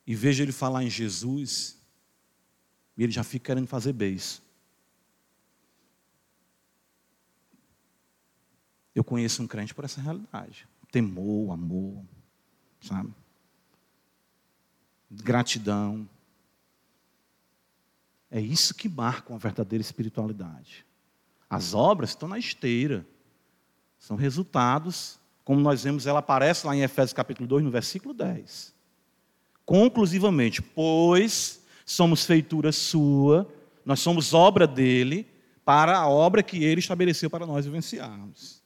e vejo ele falar em Jesus e ele já fica querendo fazer beijo. Eu conheço um crente por essa realidade. Temor, amor, sabe? Gratidão. É isso que marca uma verdadeira espiritualidade. As obras estão na esteira. São resultados, como nós vemos, ela aparece lá em Efésios capítulo 2, no versículo 10. Conclusivamente, pois somos feitura sua, nós somos obra dele, para a obra que ele estabeleceu para nós vivenciarmos.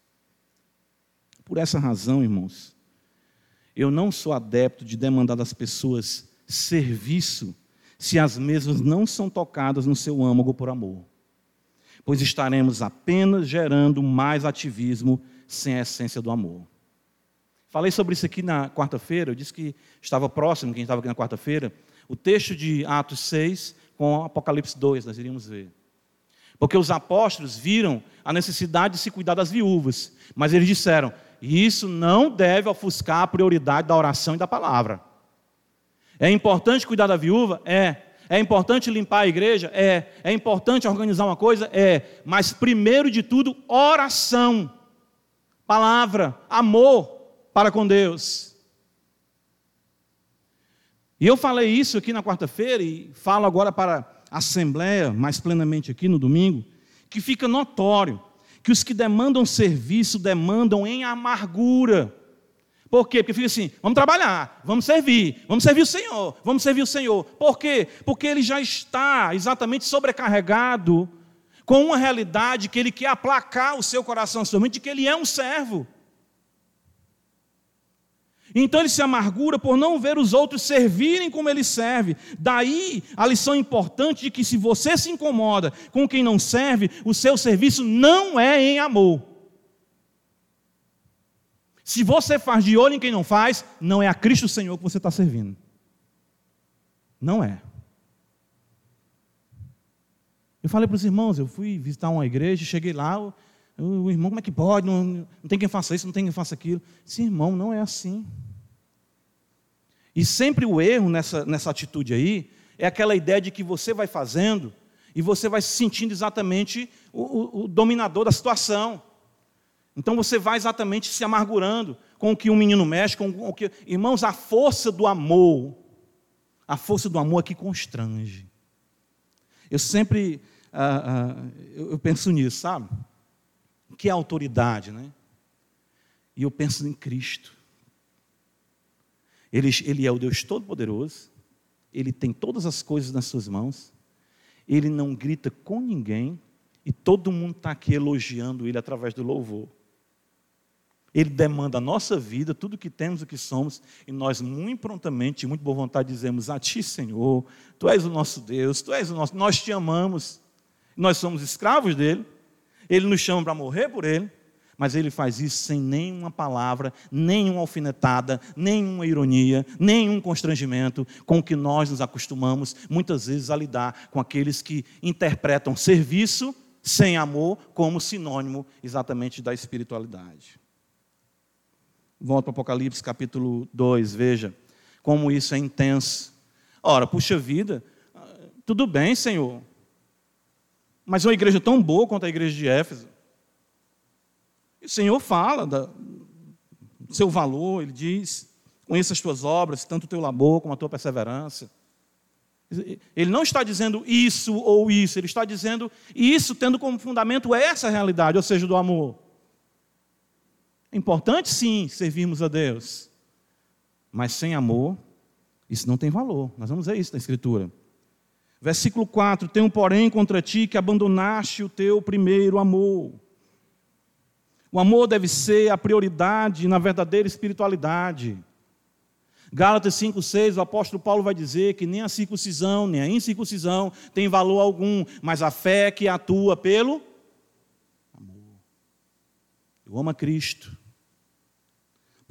Por essa razão, irmãos, eu não sou adepto de demandar das pessoas serviço se as mesmas não são tocadas no seu âmago por amor, pois estaremos apenas gerando mais ativismo sem a essência do amor. Falei sobre isso aqui na quarta-feira, eu disse que estava próximo, quem estava aqui na quarta-feira, o texto de Atos 6 com Apocalipse 2, nós iríamos ver. Porque os apóstolos viram a necessidade de se cuidar das viúvas, mas eles disseram: isso não deve ofuscar a prioridade da oração e da palavra. É importante cuidar da viúva? É. É importante limpar a igreja? É. É importante organizar uma coisa? É. Mas primeiro de tudo, oração, palavra, amor para com Deus. E eu falei isso aqui na quarta-feira e falo agora para a Assembleia, mais plenamente aqui no domingo, que fica notório que os que demandam serviço demandam em amargura. Por quê? Porque fica assim: vamos trabalhar, vamos servir, vamos servir o Senhor, vamos servir o Senhor. Por quê? Porque ele já está exatamente sobrecarregado com uma realidade que ele quer aplacar o seu coração somente de que ele é um servo. Então ele se amargura por não ver os outros servirem como ele serve. Daí a lição importante de que se você se incomoda com quem não serve, o seu serviço não é em amor. Se você faz de olho em quem não faz, não é a Cristo Senhor que você está servindo. Não é. Eu falei para os irmãos, eu fui visitar uma igreja, cheguei lá, o, o irmão, como é que pode? Não, não tem quem faça isso, não tem quem faça aquilo. Sim, irmão, não é assim. E sempre o erro nessa, nessa atitude aí é aquela ideia de que você vai fazendo e você vai se sentindo exatamente o, o, o dominador da situação. Então você vai exatamente se amargurando com o que um menino mexe, com o que. Irmãos, a força do amor, a força do amor é que constrange. Eu sempre ah, ah, eu penso nisso, sabe? Que é autoridade, né? E eu penso em Cristo. Ele, ele é o Deus Todo-Poderoso, ele tem todas as coisas nas suas mãos, ele não grita com ninguém, e todo mundo está aqui elogiando ele através do louvor. Ele demanda a nossa vida, tudo que temos, o que somos, e nós muito prontamente, muito boa vontade, dizemos a Ti, Senhor, Tu és o nosso Deus, Tu és o nosso, nós Te amamos, nós somos escravos dEle, Ele nos chama para morrer por Ele, mas ele faz isso sem nenhuma palavra, nenhuma alfinetada, nenhuma ironia, nenhum constrangimento com o que nós nos acostumamos muitas vezes a lidar com aqueles que interpretam serviço sem amor como sinônimo exatamente da espiritualidade. Volta para Apocalipse capítulo 2, veja como isso é intenso. Ora, puxa vida, tudo bem, Senhor, mas uma igreja tão boa quanto a igreja de Éfeso, e o Senhor fala do seu valor, ele diz: conheça as tuas obras, tanto o teu labor como a tua perseverança. Ele não está dizendo isso ou isso, ele está dizendo isso tendo como fundamento essa realidade, ou seja, do amor. É importante sim servirmos a Deus, mas sem amor, isso não tem valor. Nós vamos ver isso na Escritura. Versículo 4: Tenho, porém, contra ti que abandonaste o teu primeiro amor. O amor deve ser a prioridade na verdadeira espiritualidade. Gálatas 5,6, o apóstolo Paulo vai dizer que nem a circuncisão, nem a incircuncisão tem valor algum, mas a fé que atua pelo amor. Eu amo a Cristo.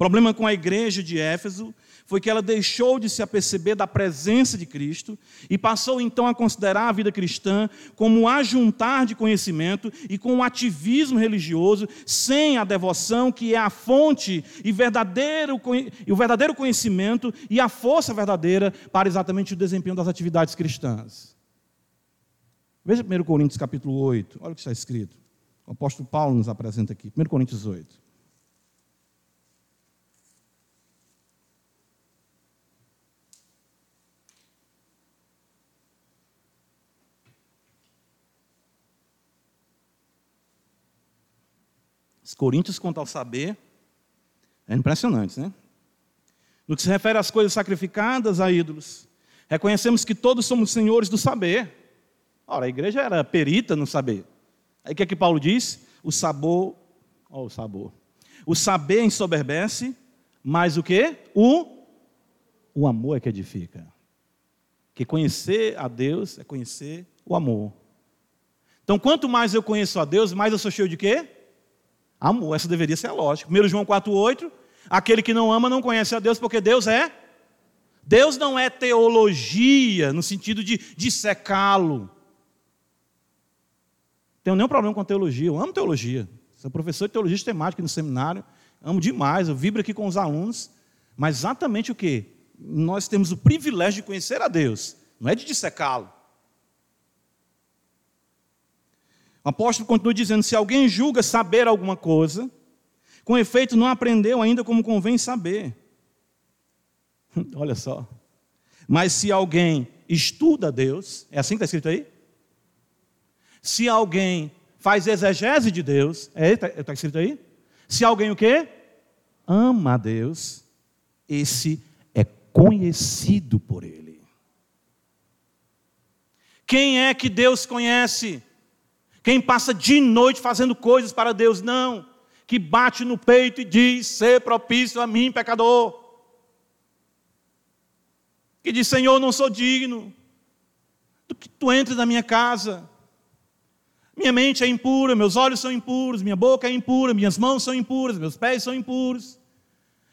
Problema com a igreja de Éfeso foi que ela deixou de se aperceber da presença de Cristo e passou então a considerar a vida cristã como um ajuntar de conhecimento e com um ativismo religioso, sem a devoção que é a fonte e, verdadeiro, e o verdadeiro conhecimento e a força verdadeira para exatamente o desempenho das atividades cristãs. Veja 1 Coríntios capítulo 8, olha o que está escrito. O apóstolo Paulo nos apresenta aqui, 1 Coríntios 8. Os coríntios, quanto ao saber, é impressionante, né? No que se refere às coisas sacrificadas a ídolos, reconhecemos que todos somos senhores do saber. Ora, a igreja era perita no saber. Aí o que é que Paulo diz? O sabor, ó, o sabor. O saber ensoberbece, mas o que? O, o amor é que edifica. Que conhecer a Deus é conhecer o amor. Então, quanto mais eu conheço a Deus, mais eu sou cheio de quê? Amor, essa deveria ser a lógica. 1 João 4,8: aquele que não ama não conhece a Deus, porque Deus é. Deus não é teologia, no sentido de, de secá-lo. Tenho nenhum problema com teologia, eu amo teologia. Sou professor de teologia sistemática no seminário, amo demais, eu vibro aqui com os alunos. Mas exatamente o que? Nós temos o privilégio de conhecer a Deus, não é de dissecá-lo. O apóstolo continua dizendo: se alguém julga saber alguma coisa, com efeito não aprendeu ainda como convém saber. Olha só. Mas se alguém estuda Deus, é assim que está escrito aí? Se alguém faz exegese de Deus, é, está tá escrito aí? Se alguém o quê? Ama a Deus, esse é conhecido por ele. Quem é que Deus conhece? Quem passa de noite fazendo coisas para Deus, não. Que bate no peito e diz: ser propício a mim, pecador. Que diz: Senhor, não sou digno do que tu entres na minha casa. Minha mente é impura, meus olhos são impuros, minha boca é impura, minhas mãos são impuras, meus pés são impuros.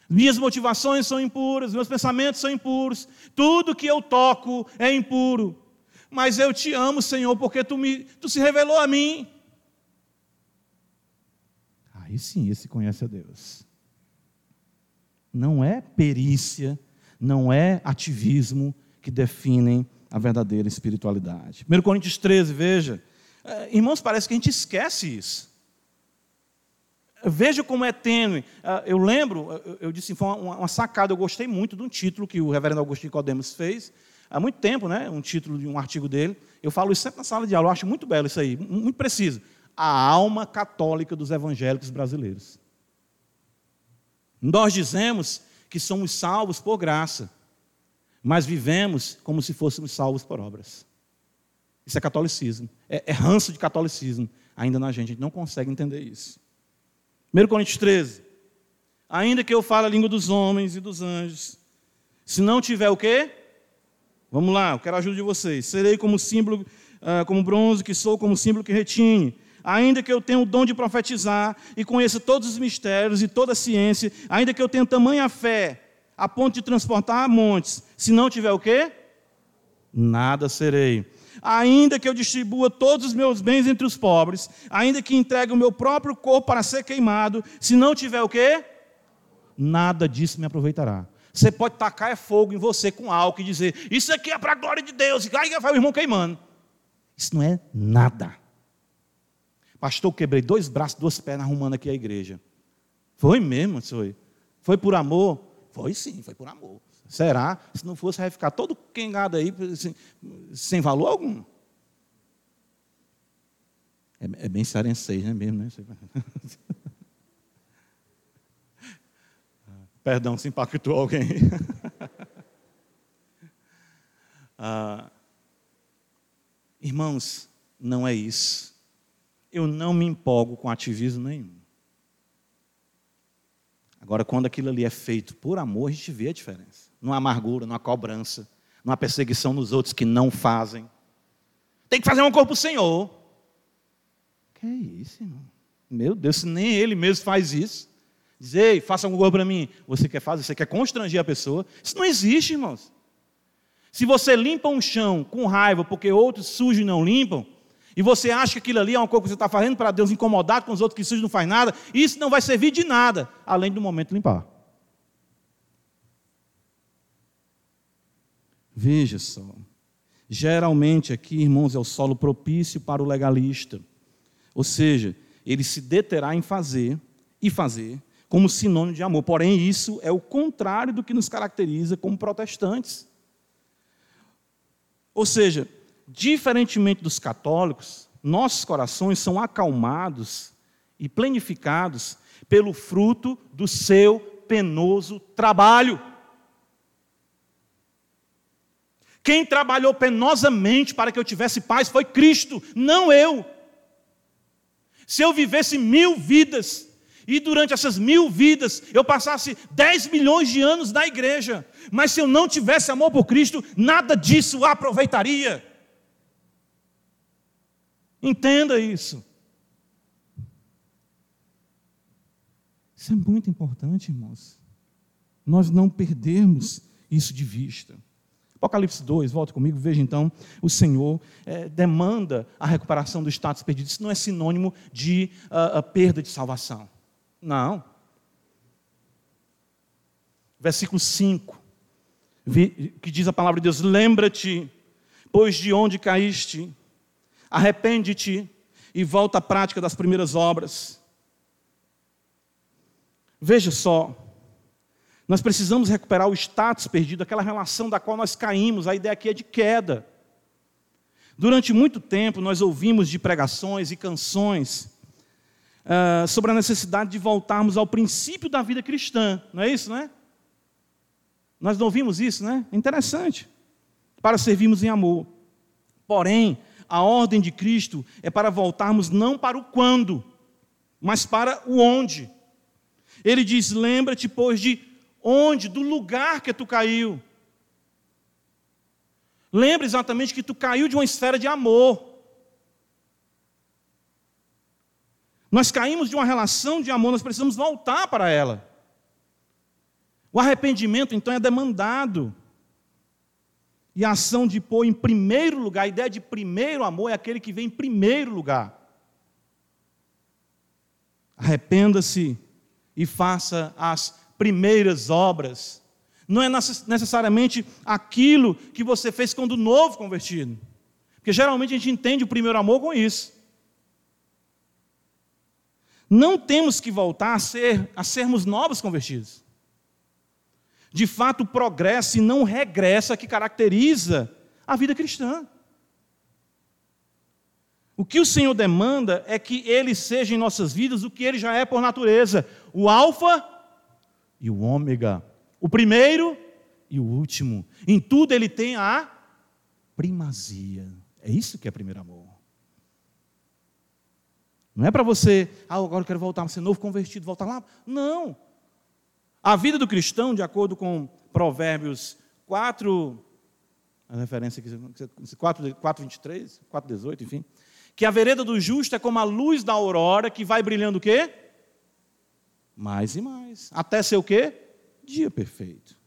Minhas motivações são impuras, meus pensamentos são impuros, tudo que eu toco é impuro mas eu te amo, Senhor, porque tu, me, tu se revelou a mim. Aí sim, esse conhece a Deus. Não é perícia, não é ativismo que definem a verdadeira espiritualidade. 1 Coríntios 13, veja. É, irmãos, parece que a gente esquece isso. Veja como é tênue. É, eu lembro, eu disse, foi uma sacada, eu gostei muito de um título que o reverendo Agostinho Codemos fez, há muito tempo, né, um título de um artigo dele. Eu falo isso sempre na sala de aula, eu acho muito belo isso aí, muito preciso. A alma católica dos evangélicos brasileiros. Nós dizemos que somos salvos por graça, mas vivemos como se fôssemos salvos por obras. Isso é catolicismo, é, é ranço de catolicismo ainda na gente, a gente não consegue entender isso. 1 Coríntios 13. Ainda que eu fale a língua dos homens e dos anjos, se não tiver o quê? Vamos lá, eu quero a ajuda de vocês. Serei como símbolo, uh, como bronze que sou, como símbolo que retine. Ainda que eu tenha o dom de profetizar e conheça todos os mistérios e toda a ciência, ainda que eu tenha tamanha fé a ponto de transportar montes, se não tiver o quê? Nada serei. Ainda que eu distribua todos os meus bens entre os pobres, ainda que entregue o meu próprio corpo para ser queimado, se não tiver o quê? Nada disso me aproveitará. Você pode tacar é fogo em você com álcool e dizer: Isso aqui é para a glória de Deus. E aí vai o irmão queimando. Isso não é nada. Pastor, quebrei dois braços, duas pernas arrumando aqui a igreja. Foi mesmo, foi. Foi por amor? Foi sim, foi por amor. Será? Se não fosse, vai ficar todo quengado aí, assim, sem valor algum. É, é bem cearenseis, né mesmo, né? Perdão se impactou alguém. ah, irmãos, não é isso. Eu não me empolgo com ativismo nenhum. Agora, quando aquilo ali é feito por amor, a gente vê a diferença. Não há amargura, não há cobrança, não há perseguição nos outros que não fazem. Tem que fazer uma coisa para o Senhor. Que é isso, irmão? Meu Deus, nem ele mesmo faz isso. Dizer, ei, faça alguma coisa para mim. Você quer fazer, você quer constranger a pessoa. Isso não existe, irmãos. Se você limpa um chão com raiva porque outros sujos não limpam, e você acha que aquilo ali é uma coisa que você está fazendo para Deus incomodar com os outros que sujos não faz nada, isso não vai servir de nada, além do momento limpar. Veja só. Geralmente aqui, irmãos, é o solo propício para o legalista. Ou seja, ele se deterá em fazer e fazer como sinônimo de amor. Porém, isso é o contrário do que nos caracteriza como protestantes. Ou seja, diferentemente dos católicos, nossos corações são acalmados e plenificados pelo fruto do seu penoso trabalho. Quem trabalhou penosamente para que eu tivesse paz foi Cristo, não eu. Se eu vivesse mil vidas, e durante essas mil vidas eu passasse dez milhões de anos na igreja, mas se eu não tivesse amor por Cristo, nada disso aproveitaria. Entenda isso. Isso é muito importante, irmãos. Nós não perdermos isso de vista. Apocalipse 2, volta comigo, veja então, o Senhor é, demanda a recuperação do status perdido. Isso não é sinônimo de uh, perda de salvação. Não. Versículo 5, que diz a palavra de Deus: Lembra-te, pois de onde caíste, arrepende-te e volta à prática das primeiras obras. Veja só, nós precisamos recuperar o status perdido, aquela relação da qual nós caímos. A ideia aqui é de queda. Durante muito tempo, nós ouvimos de pregações e canções uh, sobre a necessidade de voltarmos ao princípio da vida cristã. Não é isso, né? Nós não ouvimos isso, né? Interessante. Para servirmos em amor. Porém, a ordem de Cristo é para voltarmos não para o quando, mas para o onde. Ele diz: Lembra-te, pois, de Onde? Do lugar que tu caiu. Lembra exatamente que tu caiu de uma esfera de amor. Nós caímos de uma relação de amor, nós precisamos voltar para ela. O arrependimento, então, é demandado. E a ação de pôr em primeiro lugar, a ideia de primeiro amor é aquele que vem em primeiro lugar. Arrependa-se e faça as primeiras obras. Não é necessariamente aquilo que você fez quando novo convertido. Porque geralmente a gente entende o primeiro amor com isso. Não temos que voltar a, ser, a sermos novos convertidos. De fato, o progresso e não regressa que caracteriza a vida cristã. O que o Senhor demanda é que Ele seja em nossas vidas o que Ele já é por natureza: o Alfa e o ômega, o primeiro e o último. Em tudo ele tem a primazia. É isso que é primeiro amor. Não é para você, ah, agora eu quero voltar a ser novo convertido, voltar lá. Não. A vida do cristão, de acordo com Provérbios 4, a referência aqui, 4, 4 23, 4, 18, enfim, que a vereda do justo é como a luz da aurora que vai brilhando o quê? mais e mais, até ser o quê? Dia perfeito.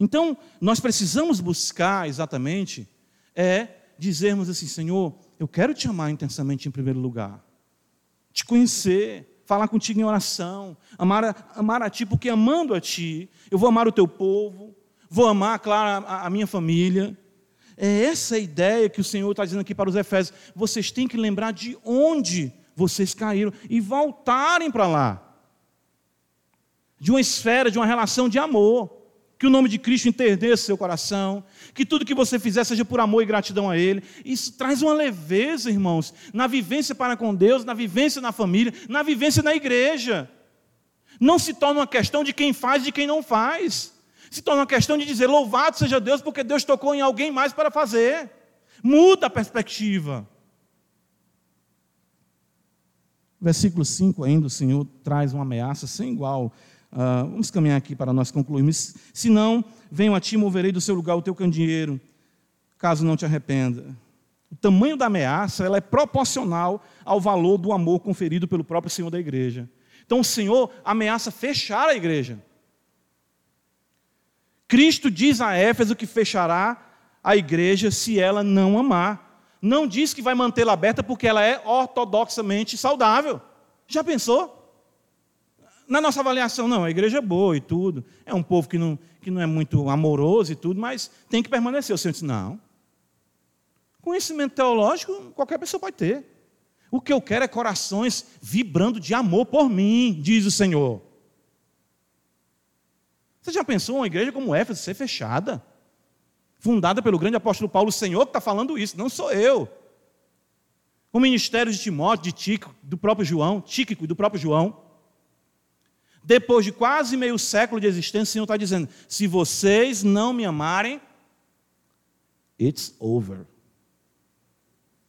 Então, nós precisamos buscar exatamente é dizermos assim, Senhor, eu quero te amar intensamente em primeiro lugar. Te conhecer, falar contigo em oração, amar a, amar a ti, porque amando a ti, eu vou amar o teu povo, vou amar, claro, a, a minha família. É essa a ideia que o Senhor está dizendo aqui para os Efésios. Vocês têm que lembrar de onde vocês caíram e voltarem para lá. De uma esfera, de uma relação de amor. Que o nome de Cristo enterneça seu coração. Que tudo que você fizer seja por amor e gratidão a Ele. Isso traz uma leveza, irmãos, na vivência para com Deus, na vivência na família, na vivência na igreja. Não se torna uma questão de quem faz e de quem não faz. Se torna uma questão de dizer: louvado seja Deus, porque Deus tocou em alguém mais para fazer. Muda a perspectiva. Versículo 5 ainda, o Senhor traz uma ameaça sem igual. Uh, vamos caminhar aqui para nós concluirmos. Se não, venho a ti, moverei do seu lugar o teu candeeiro, caso não te arrependa. O tamanho da ameaça ela é proporcional ao valor do amor conferido pelo próprio Senhor da igreja. Então o Senhor ameaça fechar a igreja. Cristo diz a Éfeso que fechará a igreja se ela não amar. Não diz que vai mantê-la aberta porque ela é ortodoxamente saudável. Já pensou? Na nossa avaliação, não, a igreja é boa e tudo. É um povo que não, que não é muito amoroso e tudo, mas tem que permanecer. O Senhor disse: não. Conhecimento teológico, qualquer pessoa pode ter. O que eu quero é corações vibrando de amor por mim, diz o Senhor. Você já pensou uma igreja como Éfeso ser fechada? Fundada pelo grande apóstolo Paulo, o Senhor que está falando isso, não sou eu. O ministério de Timóteo, de Tíquico, do próprio João, Tíquico e do próprio João. Depois de quase meio século de existência, o Senhor está dizendo: se vocês não me amarem, it's over.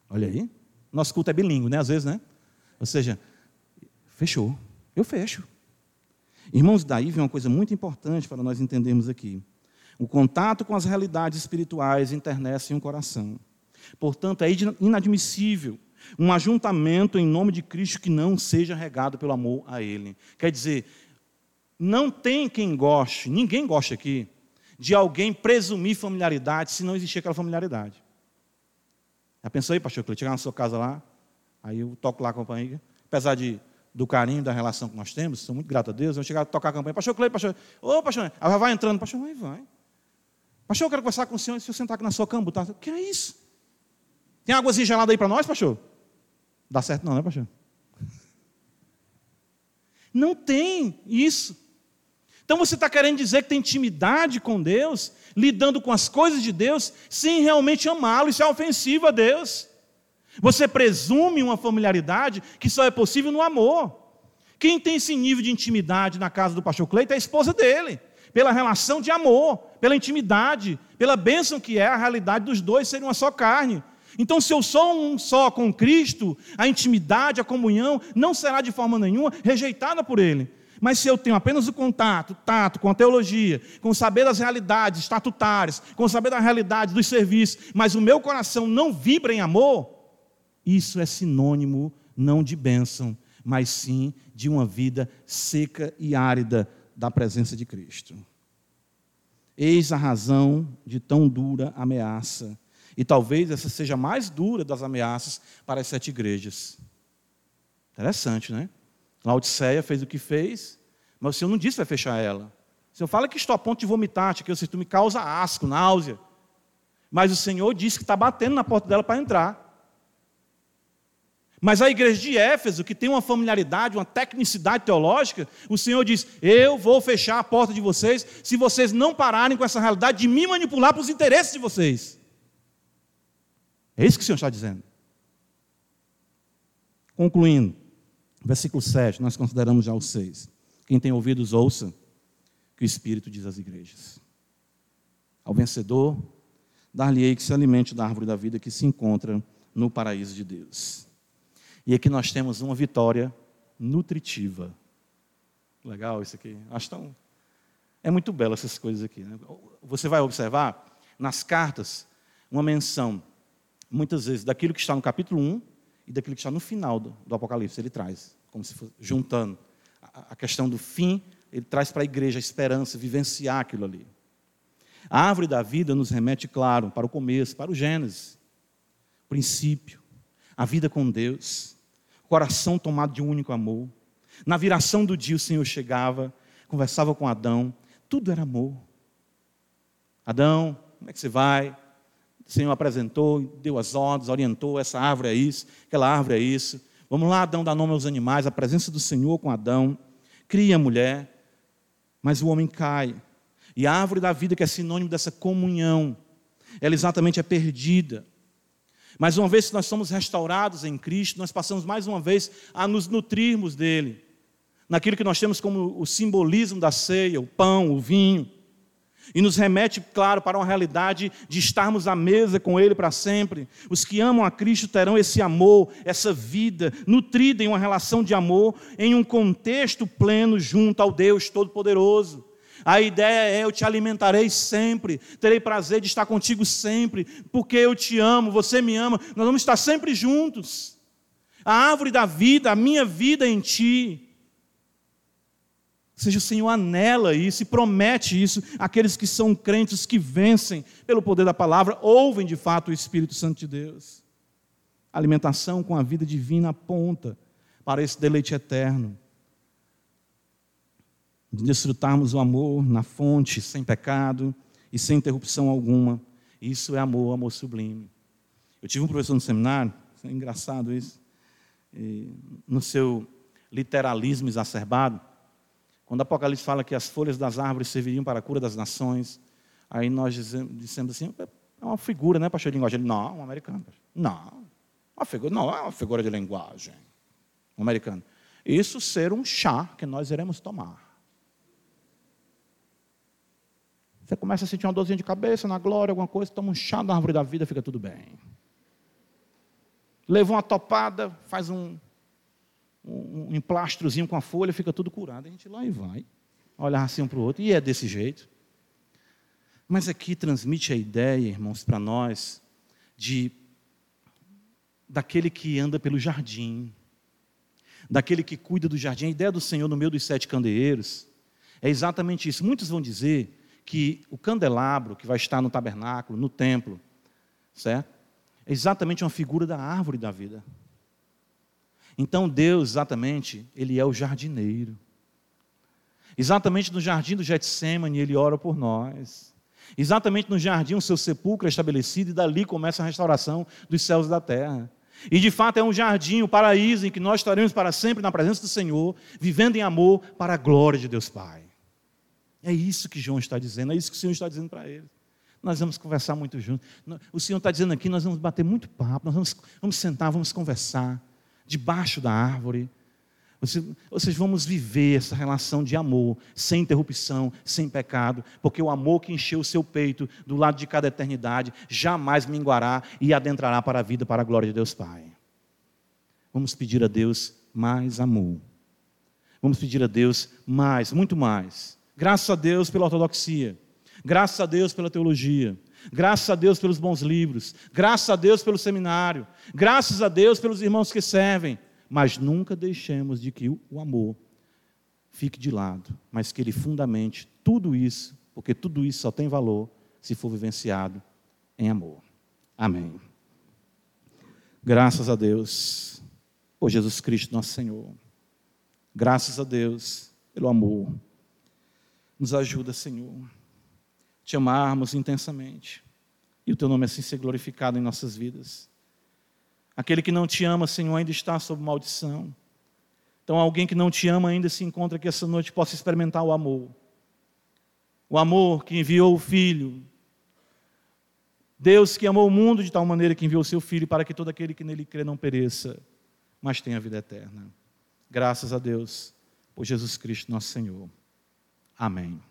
Olha aí. Nosso culto é bilíngue, né? Às vezes, né? Ou seja, fechou. Eu fecho. Irmãos, daí vem uma coisa muito importante para nós entendermos aqui. O contato com as realidades espirituais internecem o coração. Portanto, é inadmissível um ajuntamento em nome de Cristo que não seja regado pelo amor a Ele. Quer dizer, não tem quem goste, ninguém gosta aqui, de alguém presumir familiaridade se não existir aquela familiaridade. Já pensou aí, pastor Cleiton, chegar na sua casa lá, aí eu toco lá a campanha, apesar de, do carinho, da relação que nós temos, sou muito grato a Deus, eu chegar a tocar a campanha, pastor Cleiton, pastor, ô pastor, ela vai entrando, pastor, vai, vai. Pastor, eu quero conversar com o senhor, se eu sentar aqui na sua cama, tá? que é isso? Tem águazinha gelada aí para nós, pastor? Dá certo não, né, pastor? Não tem isso. Então você está querendo dizer que tem intimidade com Deus, lidando com as coisas de Deus, sem realmente amá-lo, isso é ofensivo a Deus. Você presume uma familiaridade que só é possível no amor. Quem tem esse nível de intimidade na casa do pastor Cleito é a esposa dele pela relação de amor, pela intimidade, pela bênção que é a realidade dos dois serem uma só carne. Então, se eu sou um só com Cristo, a intimidade, a comunhão não será de forma nenhuma rejeitada por Ele. Mas se eu tenho apenas o contato, o tato com a teologia, com saber das realidades estatutárias, com saber da realidade dos serviços, mas o meu coração não vibra em amor, isso é sinônimo não de bênção, mas sim de uma vida seca e árida, da presença de Cristo. Eis a razão de tão dura ameaça. E talvez essa seja a mais dura das ameaças para as sete igrejas. Interessante, né? Laodiceia fez o que fez, mas o Senhor não disse que vai fechar ela. O Senhor fala que estou a ponto de vomitar, que o Senhor me causa asco, náusea. Mas o Senhor disse que está batendo na porta dela para entrar. Mas a igreja de Éfeso, que tem uma familiaridade, uma tecnicidade teológica, o Senhor diz: Eu vou fechar a porta de vocês se vocês não pararem com essa realidade de me manipular para os interesses de vocês. É isso que o Senhor está dizendo. Concluindo, versículo 7, nós consideramos já o 6. Quem tem ouvidos, ouça que o Espírito diz às igrejas. Ao vencedor, dar-lhe-ei que se alimente da árvore da vida que se encontra no paraíso de Deus. E aqui nós temos uma vitória nutritiva. Legal isso aqui. Acho tão. É muito belo essas coisas aqui. Né? Você vai observar nas cartas uma menção, muitas vezes, daquilo que está no capítulo 1 e daquilo que está no final do, do Apocalipse. Ele traz, como se fosse juntando a, questão do fim, ele traz para a igreja a esperança, vivenciar aquilo ali. A árvore da vida nos remete, claro, para o começo, para o Gênesis, princípio, a vida com Deus coração tomado de um único amor. Na viração do dia, o Senhor chegava, conversava com Adão, tudo era amor. Adão, como é que você vai? O Senhor apresentou, deu as ordens, orientou: essa árvore é isso, aquela árvore é isso. Vamos lá, Adão, dar nome aos animais, a presença do Senhor com Adão. Cria a mulher, mas o homem cai. E a árvore da vida, que é sinônimo dessa comunhão, ela exatamente é perdida. Mas uma vez que nós somos restaurados em Cristo, nós passamos mais uma vez a nos nutrirmos dele, naquilo que nós temos como o simbolismo da ceia, o pão, o vinho. E nos remete, claro, para uma realidade de estarmos à mesa com Ele para sempre. Os que amam a Cristo terão esse amor, essa vida, nutrida em uma relação de amor, em um contexto pleno junto ao Deus Todo-Poderoso. A ideia é: eu te alimentarei sempre, terei prazer de estar contigo sempre, porque eu te amo, você me ama, nós vamos estar sempre juntos. A árvore da vida, a minha vida em ti. Seja, o Senhor anela isso e promete isso àqueles que são crentes que vencem pelo poder da palavra, ouvem de fato o Espírito Santo de Deus. A alimentação com a vida divina aponta para esse deleite eterno. De desfrutarmos o amor na fonte, sem pecado e sem interrupção alguma. Isso é amor, amor sublime. Eu tive um professor no seminário, é engraçado isso, no seu literalismo exacerbado, quando Apocalipse fala que as folhas das árvores serviriam para a cura das nações, aí nós dissemos assim, é uma figura, né, pastor de linguagem? Ele, não, um americano. Não, uma figura, não é uma figura de linguagem. Um americano. Isso ser um chá que nós iremos tomar. Você começa a sentir uma dorzinha de cabeça, na glória, alguma coisa, toma um chá da árvore da vida, fica tudo bem. Levou uma topada, faz um, um, emplastrozinho com a folha, fica tudo curado. A gente lá e vai, olhar assim um para o outro, e é desse jeito. Mas aqui transmite a ideia, irmãos, para nós, de daquele que anda pelo jardim, daquele que cuida do jardim. A ideia do Senhor no meio dos sete candeeiros é exatamente isso. Muitos vão dizer que o candelabro que vai estar no tabernáculo, no templo, certo? É exatamente uma figura da árvore da vida. Então Deus, exatamente, Ele é o jardineiro. Exatamente no jardim do Getsemane, Ele ora por nós. Exatamente no jardim, o seu sepulcro é estabelecido e dali começa a restauração dos céus e da terra. E de fato é um jardim, um paraíso em que nós estaremos para sempre na presença do Senhor, vivendo em amor para a glória de Deus Pai. É isso que João está dizendo, é isso que o Senhor está dizendo para ele. Nós vamos conversar muito juntos. O Senhor está dizendo aqui, nós vamos bater muito papo, nós vamos, vamos sentar, vamos conversar debaixo da árvore. Vocês vamos viver essa relação de amor, sem interrupção, sem pecado, porque o amor que encheu o seu peito do lado de cada eternidade jamais minguará e adentrará para a vida, para a glória de Deus Pai. Vamos pedir a Deus mais amor. Vamos pedir a Deus mais, muito mais. Graças a Deus pela ortodoxia, graças a Deus pela teologia, Graças a Deus pelos bons livros, graças a Deus pelo seminário, graças a Deus pelos irmãos que servem, mas nunca deixemos de que o amor fique de lado, mas que ele fundamente tudo isso, porque tudo isso só tem valor se for vivenciado em amor. Amém. Graças a Deus por Jesus Cristo, nosso Senhor. Graças a Deus pelo amor. Nos ajuda, Senhor te amarmos intensamente e o teu nome assim ser glorificado em nossas vidas. Aquele que não te ama, Senhor, ainda está sob maldição. Então, alguém que não te ama ainda se encontra que essa noite possa experimentar o amor. O amor que enviou o Filho. Deus que amou o mundo de tal maneira que enviou o seu Filho para que todo aquele que nele crê não pereça, mas tenha vida eterna. Graças a Deus por Jesus Cristo, nosso Senhor. Amém.